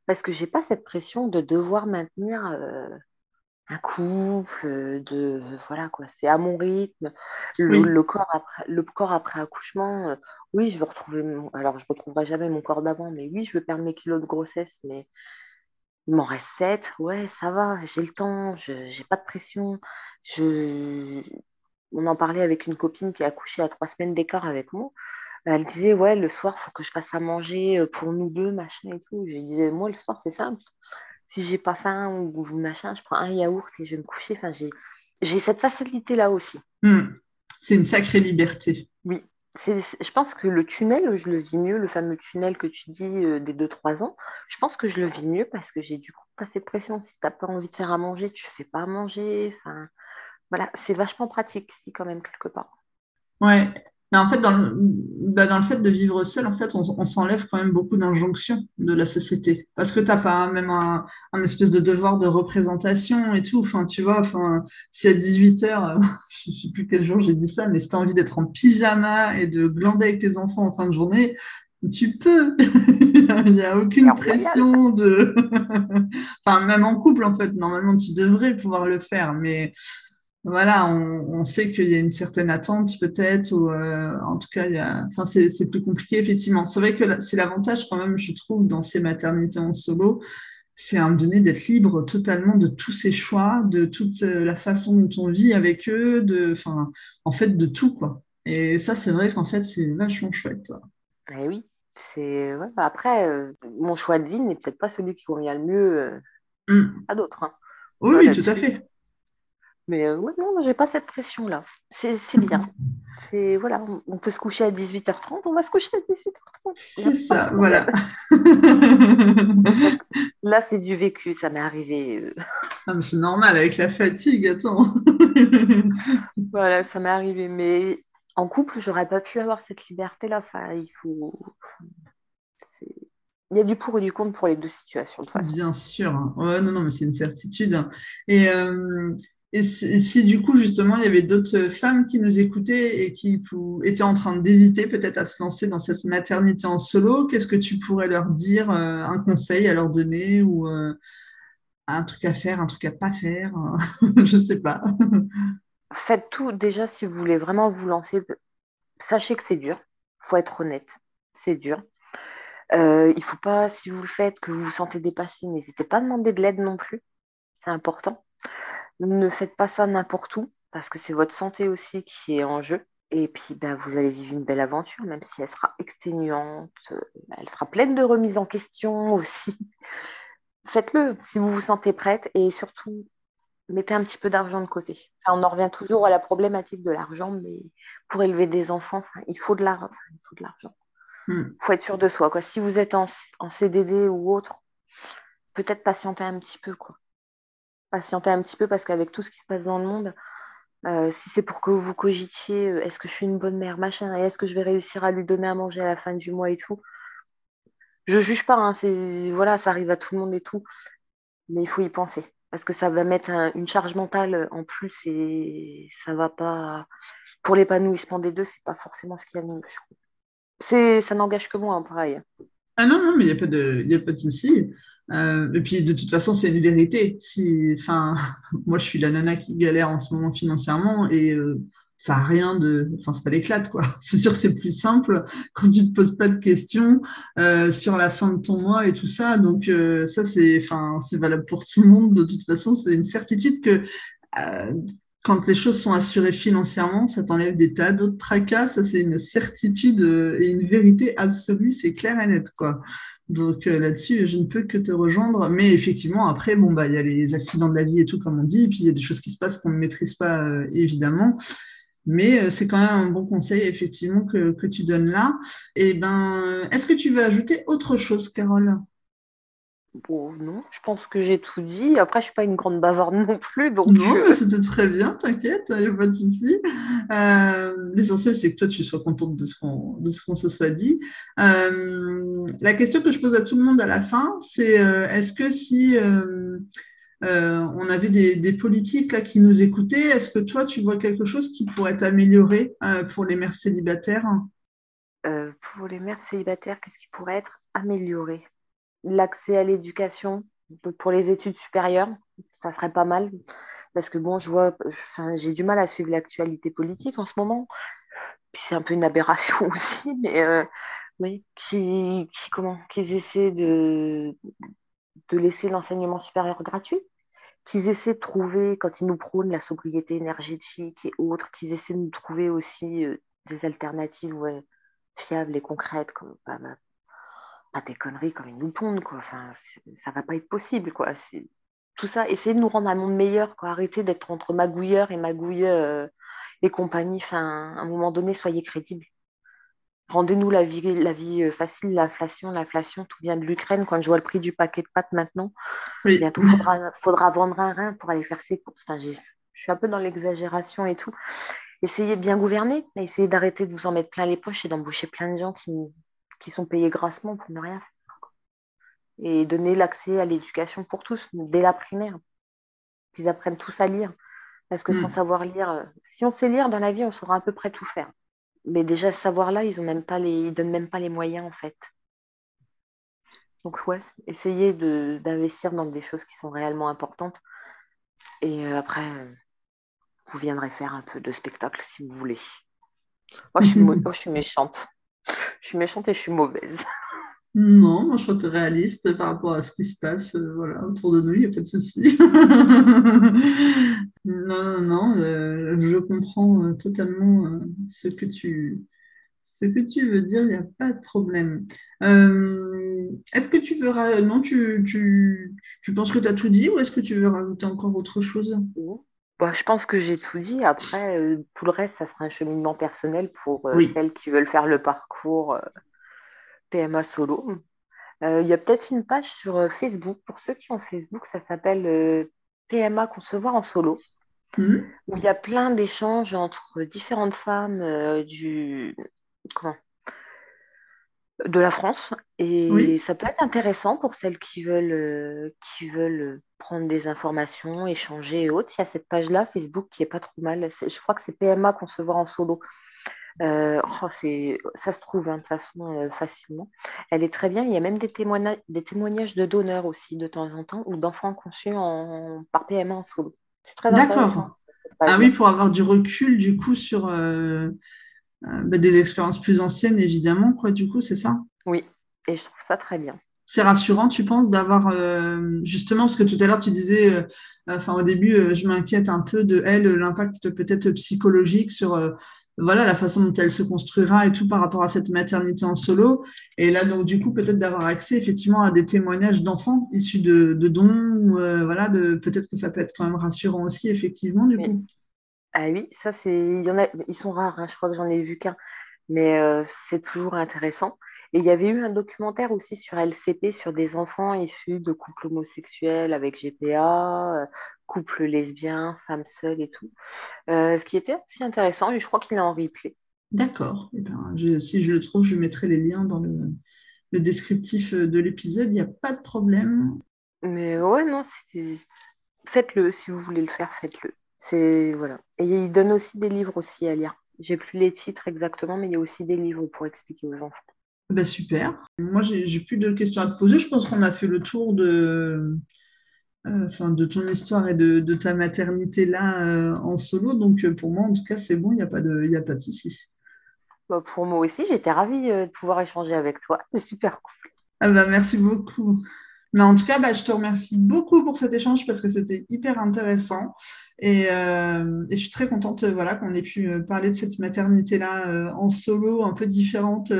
Speaker 2: parce que j'ai pas cette pression de devoir maintenir euh, un couple, euh, de voilà quoi, c'est à mon rythme. Le,
Speaker 1: Oui,
Speaker 2: le corps après, le corps après accouchement, euh, oui, je veux retrouver mon, alors je retrouverai jamais mon corps d'avant, mais oui, je veux perdre mes kilos de grossesse, mais il m'en reste sept, ouais, ça va, j'ai le temps, je j'ai pas de pression. Je, on en parlait avec une copine qui a accouché à trois semaines d'écart avec moi. Elle disait, ouais, le soir, faut que je fasse à manger euh, pour nous deux, machin et tout. Je disais, moi, le soir, c'est simple. Si j'ai pas faim ou machin, je prends un yaourt et je vais me coucher. Enfin, j'ai, j'ai cette facilité-là aussi.
Speaker 1: Hmm. c'est une sacrée liberté.
Speaker 2: Oui. Je pense que le tunnel, je le vis mieux, le fameux tunnel que tu dis euh, des deux trois ans, je pense que je le vis mieux parce que j'ai du coup pas cette pression. Si t'as pas envie de faire à manger, tu fais pas à manger. Enfin, voilà, c'est vachement pratique, si, quand même, quelque part.
Speaker 1: Ouais. Mais en fait, dans le, bah, dans le fait de vivre seul, en fait, on, on s'enlève quand même beaucoup d'injonctions de la société. Parce que t'as pas même un, un espèce de devoir de représentation et tout. Enfin, tu vois, enfin, si à 18 heures, je sais plus quel jour j'ai dit ça, mais si t'as envie d'être en pyjama et de glander avec tes enfants en fin de journée, tu peux. Il n'y a aucune pression de. Enfin, même en couple, en fait, normalement, tu devrais pouvoir le faire. Mais voilà, on, on sait qu'il y a une certaine attente peut-être, ou euh, en tout cas, il y a, enfin, c'est, c'est plus compliqué, effectivement. C'est vrai que c'est l'avantage quand même, je trouve, dans ces maternités en solo, c'est à un donné d'être libre totalement de tous ces choix, de toute euh, la façon dont on vit avec eux, de, enfin, en fait, de tout, quoi. Et ça, c'est vrai qu'en fait, c'est vachement chouette. ça.
Speaker 2: Eh oui, c'est ouais, bah après, euh, mon choix de vie n'est peut-être pas celui qui convient le mieux euh,
Speaker 1: Mm.
Speaker 2: à d'autres. hein.
Speaker 1: Oui, oui, tout à fait.
Speaker 2: Mais euh, ouais, non, j'ai pas cette pression-là. C'est c'est bien. C'est voilà, on, on peut se coucher à 18h30, on va se coucher à 18h30. Il n'y a
Speaker 1: C'est ça, voilà.
Speaker 2: Là, c'est du vécu, ça m'est arrivé. euh,
Speaker 1: Ah, c'est normal avec la fatigue, attends.
Speaker 2: voilà, ça m'est arrivé. Mais en couple, j'aurais pas pu avoir cette liberté-là. Enfin, il faut. Il y a du pour et du contre pour les deux situations, de toute façon.
Speaker 1: Bien sûr. hein. Ouais, non, non, mais c'est une certitude. hein. Et, euh, et si, du coup, justement, il y avait d'autres femmes qui nous écoutaient et qui étaient en train d'hésiter peut-être à se lancer dans cette maternité en solo, qu'est-ce que tu pourrais leur dire, euh, un conseil à leur donner ou euh, un truc à faire, un truc à pas faire? Je sais pas.
Speaker 2: Faites tout, déjà, si vous voulez vraiment vous lancer, sachez que c'est dur. faut être honnête. C'est dur. Euh, il faut pas, si vous le faites, que vous vous sentez dépassé, n'hésitez pas à demander de l'aide non plus. C'est important. Ne faites pas ça n'importe où, parce que c'est votre santé aussi qui est en jeu. Et puis, ben, vous allez vivre une belle aventure, même si elle sera exténuante, euh, elle sera pleine de remises en question aussi. Faites-le si vous vous sentez prête et surtout, mettez un petit peu d'argent de côté. Enfin, on en revient toujours à la problématique de l'argent, mais pour élever des enfants, enfin, il faut de l'argent. Enfin, il faut de l'argent.
Speaker 1: Hmm.
Speaker 2: faut être sûr de soi. Quoi. Si vous êtes en, en CDD ou autre, peut-être patienter un petit peu. Quoi. Patienter un petit peu parce qu'avec tout ce qui se passe dans le monde, euh, si c'est pour que vous cogitiez, euh, est-ce que je suis une bonne mère, machin, et est-ce que je vais réussir à lui donner à manger à la fin du mois et tout, je juge pas, hein, voilà, ça arrive à tout le monde et tout, mais il faut y penser parce que ça va mettre une charge mentale en plus et ça va pas. Pour l'épanouissement des deux, c'est pas forcément ce qu'il y a de mieux, ça n'engage que moi, hein, pareil.
Speaker 1: Ah non, non, mais il n'y a pas de, y a pas de souci. Euh, et puis, de toute façon, c'est une vérité. Si, enfin, moi, je suis la nana qui galère en ce moment financièrement et euh, ça n'a rien de. Enfin, c'est pas l'éclate, quoi. C'est sûr c'est plus simple quand tu te poses pas de questions euh, sur la fin de ton mois et tout ça. Donc, euh, ça, c'est enfin, c'est valable pour tout le monde. De toute façon, c'est une certitude que euh, quand les choses sont assurées financièrement, ça t'enlève des tas d'autres tracas. Ça, c'est une certitude et une vérité absolue. C'est clair et net, quoi. Donc là-dessus, je ne peux que te rejoindre. Mais effectivement, après, bon, bah, il y a les accidents de la vie et tout, comme on dit. Et puis, il y a des choses qui se passent qu'on ne maîtrise pas, évidemment. Mais euh, c'est quand même un bon conseil, effectivement, que, que tu donnes là. Et eh ben, est-ce que tu veux ajouter autre chose, Carole?
Speaker 2: Bon, non, je pense que j'ai tout dit. Après, je ne suis pas une grande bavarde non plus. Donc
Speaker 1: non, euh, c'était très bien, t'inquiète, il n'y a pas de souci. Euh, L'essentiel, c'est que toi, tu sois contente de ce qu'on se soit dit. Euh, la question que je pose à tout le monde à la fin, c'est est-ce que si on avait des, politiques là qui nous écoutaient. Est-ce que toi, tu vois quelque chose qui pourrait être amélioré euh, pour les mères célibataires?
Speaker 2: Pour les mères célibataires, qu'est-ce qui pourrait être amélioré? L'accès à l'éducation pour les études supérieures, ça serait pas mal. Parce que bon, je vois, j'ai du mal à suivre l'actualité politique en ce moment. Puis c'est un peu une aberration aussi, mais oui, qui, comment, qu'ils essaient de, de laisser l'enseignement supérieur gratuit qu'ils essaient de trouver, quand ils nous prônent la sobriété énergétique et autres, qu'ils essaient de nous trouver aussi euh, des alternatives fiables et concrètes, bah, pas des conneries comme ils nous pondent, quoi. Enfin, ça va pas être possible, quoi. Tout ça, essayer de nous rendre un monde meilleur, quoi. Arrêter d'être entre magouilleurs et magouilleurs euh, et compagnie. Enfin, à un moment donné, soyez crédibles rendez-nous la vie, la vie euh, facile, l'inflation, l'inflation, tout vient de l'Ukraine. Quand je vois le prix du paquet de pâtes maintenant, bientôt il faudra, vendre un rein pour aller faire ses courses. Enfin, je suis un peu dans l'exagération et tout. Essayez de bien gouverner, essayez d'arrêter de vous en mettre plein les poches et d'embaucher plein de gens qui, qui sont payés grassement pour ne rien faire. Et donner l'accès à l'éducation pour tous, dès la primaire. Qu'ils apprennent tous à lire. Parce que sans hmm. savoir lire, euh, si on sait lire dans la vie, on saura à peu près tout faire mais déjà ce savoir-là, ils ont même pas les, ils donnent même pas les moyens en fait. Donc ouais, essayez d'investir dans des choses qui sont réellement importantes. Et euh, après, vous viendrez faire un peu de spectacle si vous voulez. Moi, je suis, moi, je suis méchante. Je suis méchante et je suis mauvaise.
Speaker 1: Non, moi je suis réaliste par rapport à ce qui se passe euh, voilà, autour de nous, il n'y a pas de souci. non, non, non, euh, je comprends euh, totalement ce, que tu, ce que tu veux dire, il n'y a pas de problème. est-ce que tu veux... Non, tu, tu, tu penses que tu as tout dit ou est-ce que tu veux rajouter encore autre chose?
Speaker 2: Bah, je pense que j'ai tout dit. Après, tout le reste, ça sera un cheminement personnel pour celles qui veulent faire le parcours PMA solo. Euh, il y a peut-être une page sur euh, Facebook. Pour ceux qui ont Facebook, ça s'appelle euh, PMA Concevoir en solo. Mhm. Où il y a plein d'échanges entre différentes femmes du comment? De la France et ça peut être intéressant pour celles qui veulent qui veulent prendre des informations, échanger et autres. Il y a cette page là Facebook qui est pas trop mal. Je crois que c'est PMA concevoir en solo. Euh, oh, ça se trouve hein, de façon euh, facilement. Elle est très bien. Il y a même des, témoignages, des témoignages de donneurs aussi de temps en temps ou d'enfants conçus en, par PMA en solo.
Speaker 1: C'est très intéressant. Ah oui, pour avoir du recul du coup sur euh, bah, des expériences plus anciennes, évidemment, quoi, du coup, c'est ça?
Speaker 2: Oui, et je trouve ça très bien.
Speaker 1: C'est rassurant, tu penses, d'avoir justement, parce que tout à l'heure tu disais, enfin au début, je m'inquiète un peu de elle, l'impact peut-être psychologique sur voilà la façon dont elle se construira et tout par rapport à cette maternité en solo. Et là, donc, du coup, peut-être d'avoir accès effectivement à des témoignages d'enfants issus de, dons, euh, voilà, de, peut-être que ça peut être quand même rassurant aussi, effectivement, du coup.
Speaker 2: Ah oui, ça, c'est, il y en a, ils sont rares, hein, je crois que j'en ai vu qu'un, mais euh, c'est toujours intéressant. Et il y avait eu un documentaire aussi sur LCP, sur des enfants issus de couples homosexuels avec GPA, euh, couples lesbiens, femmes seules et tout. Euh, ce qui était aussi intéressant, et je crois qu'il est en replay.
Speaker 1: D'accord. Eh ben, si je le trouve, je mettrai les liens dans le, descriptif de l'épisode, il n'y a pas de problème.
Speaker 2: Mais ouais, non, c'était faites-le si vous voulez le faire, faites-le. C'est voilà. Et il donne aussi des livres aussi à lire. J'ai plus les titres exactement, mais il y a aussi des livres pour expliquer aux enfants.
Speaker 1: Bah super. Moi, j'ai plus de questions à te poser. Je pense qu'on a fait le tour de, euh, enfin, de ton histoire et de, ta maternité là euh, en solo. Donc, euh, pour moi, en tout cas, c'est bon, il n'y a pas de, y a pas de souci.
Speaker 2: Bah, pour moi aussi, j'étais ravie de pouvoir échanger avec toi. C'est super cool.
Speaker 1: Ah bah, merci beaucoup. Mais en tout cas, bah, je te remercie beaucoup pour cet échange parce que c'était hyper intéressant. Et, euh, je suis très contente voilà, qu'on ait pu euh, parler de cette maternité-là euh, en solo, un peu différente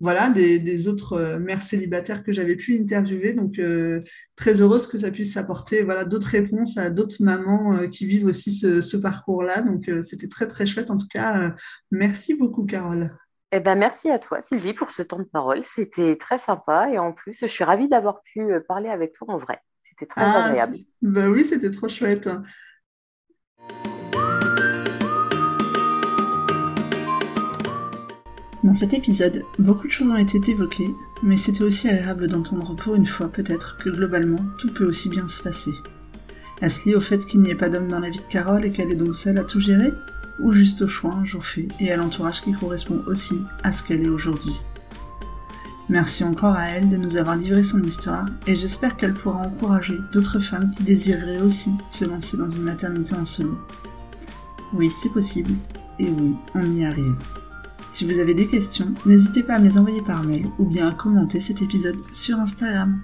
Speaker 1: voilà, des, autres mères célibataires que j'avais pu interviewer. Donc, très heureuse que ça puisse apporter voilà, d'autres réponses à d'autres mamans qui vivent aussi ce, ce parcours-là. Donc, c'était très, très chouette. En tout cas, merci beaucoup, Carole.
Speaker 2: Eh ben, merci à toi, Sylvie, pour ce temps de parole. C'était très sympa et en plus, je suis ravie d'avoir pu euh, parler avec toi en vrai. C'était très ah, agréable.
Speaker 1: Ben oui, c'était trop chouette. Dans cet épisode, beaucoup de choses ont été évoquées, mais c'était aussi agréable d'entendre pour une fois peut-être que globalement, tout peut aussi bien se passer. Est-ce lié au fait qu'il n'y ait pas d'homme dans la vie de Carole et qu'elle est donc seule à tout gérer? Ou juste au choix un jour fait et à l'entourage qui correspond aussi à ce qu'elle est aujourd'hui. Merci encore à elle de nous avoir livré son histoire et j'espère qu'elle pourra encourager d'autres femmes qui désireraient aussi se lancer dans une maternité en solo. Oui, c'est possible et oui, on y arrive. Si vous avez des questions, n'hésitez pas à les envoyer par mail ou bien à commenter cet épisode sur Instagram.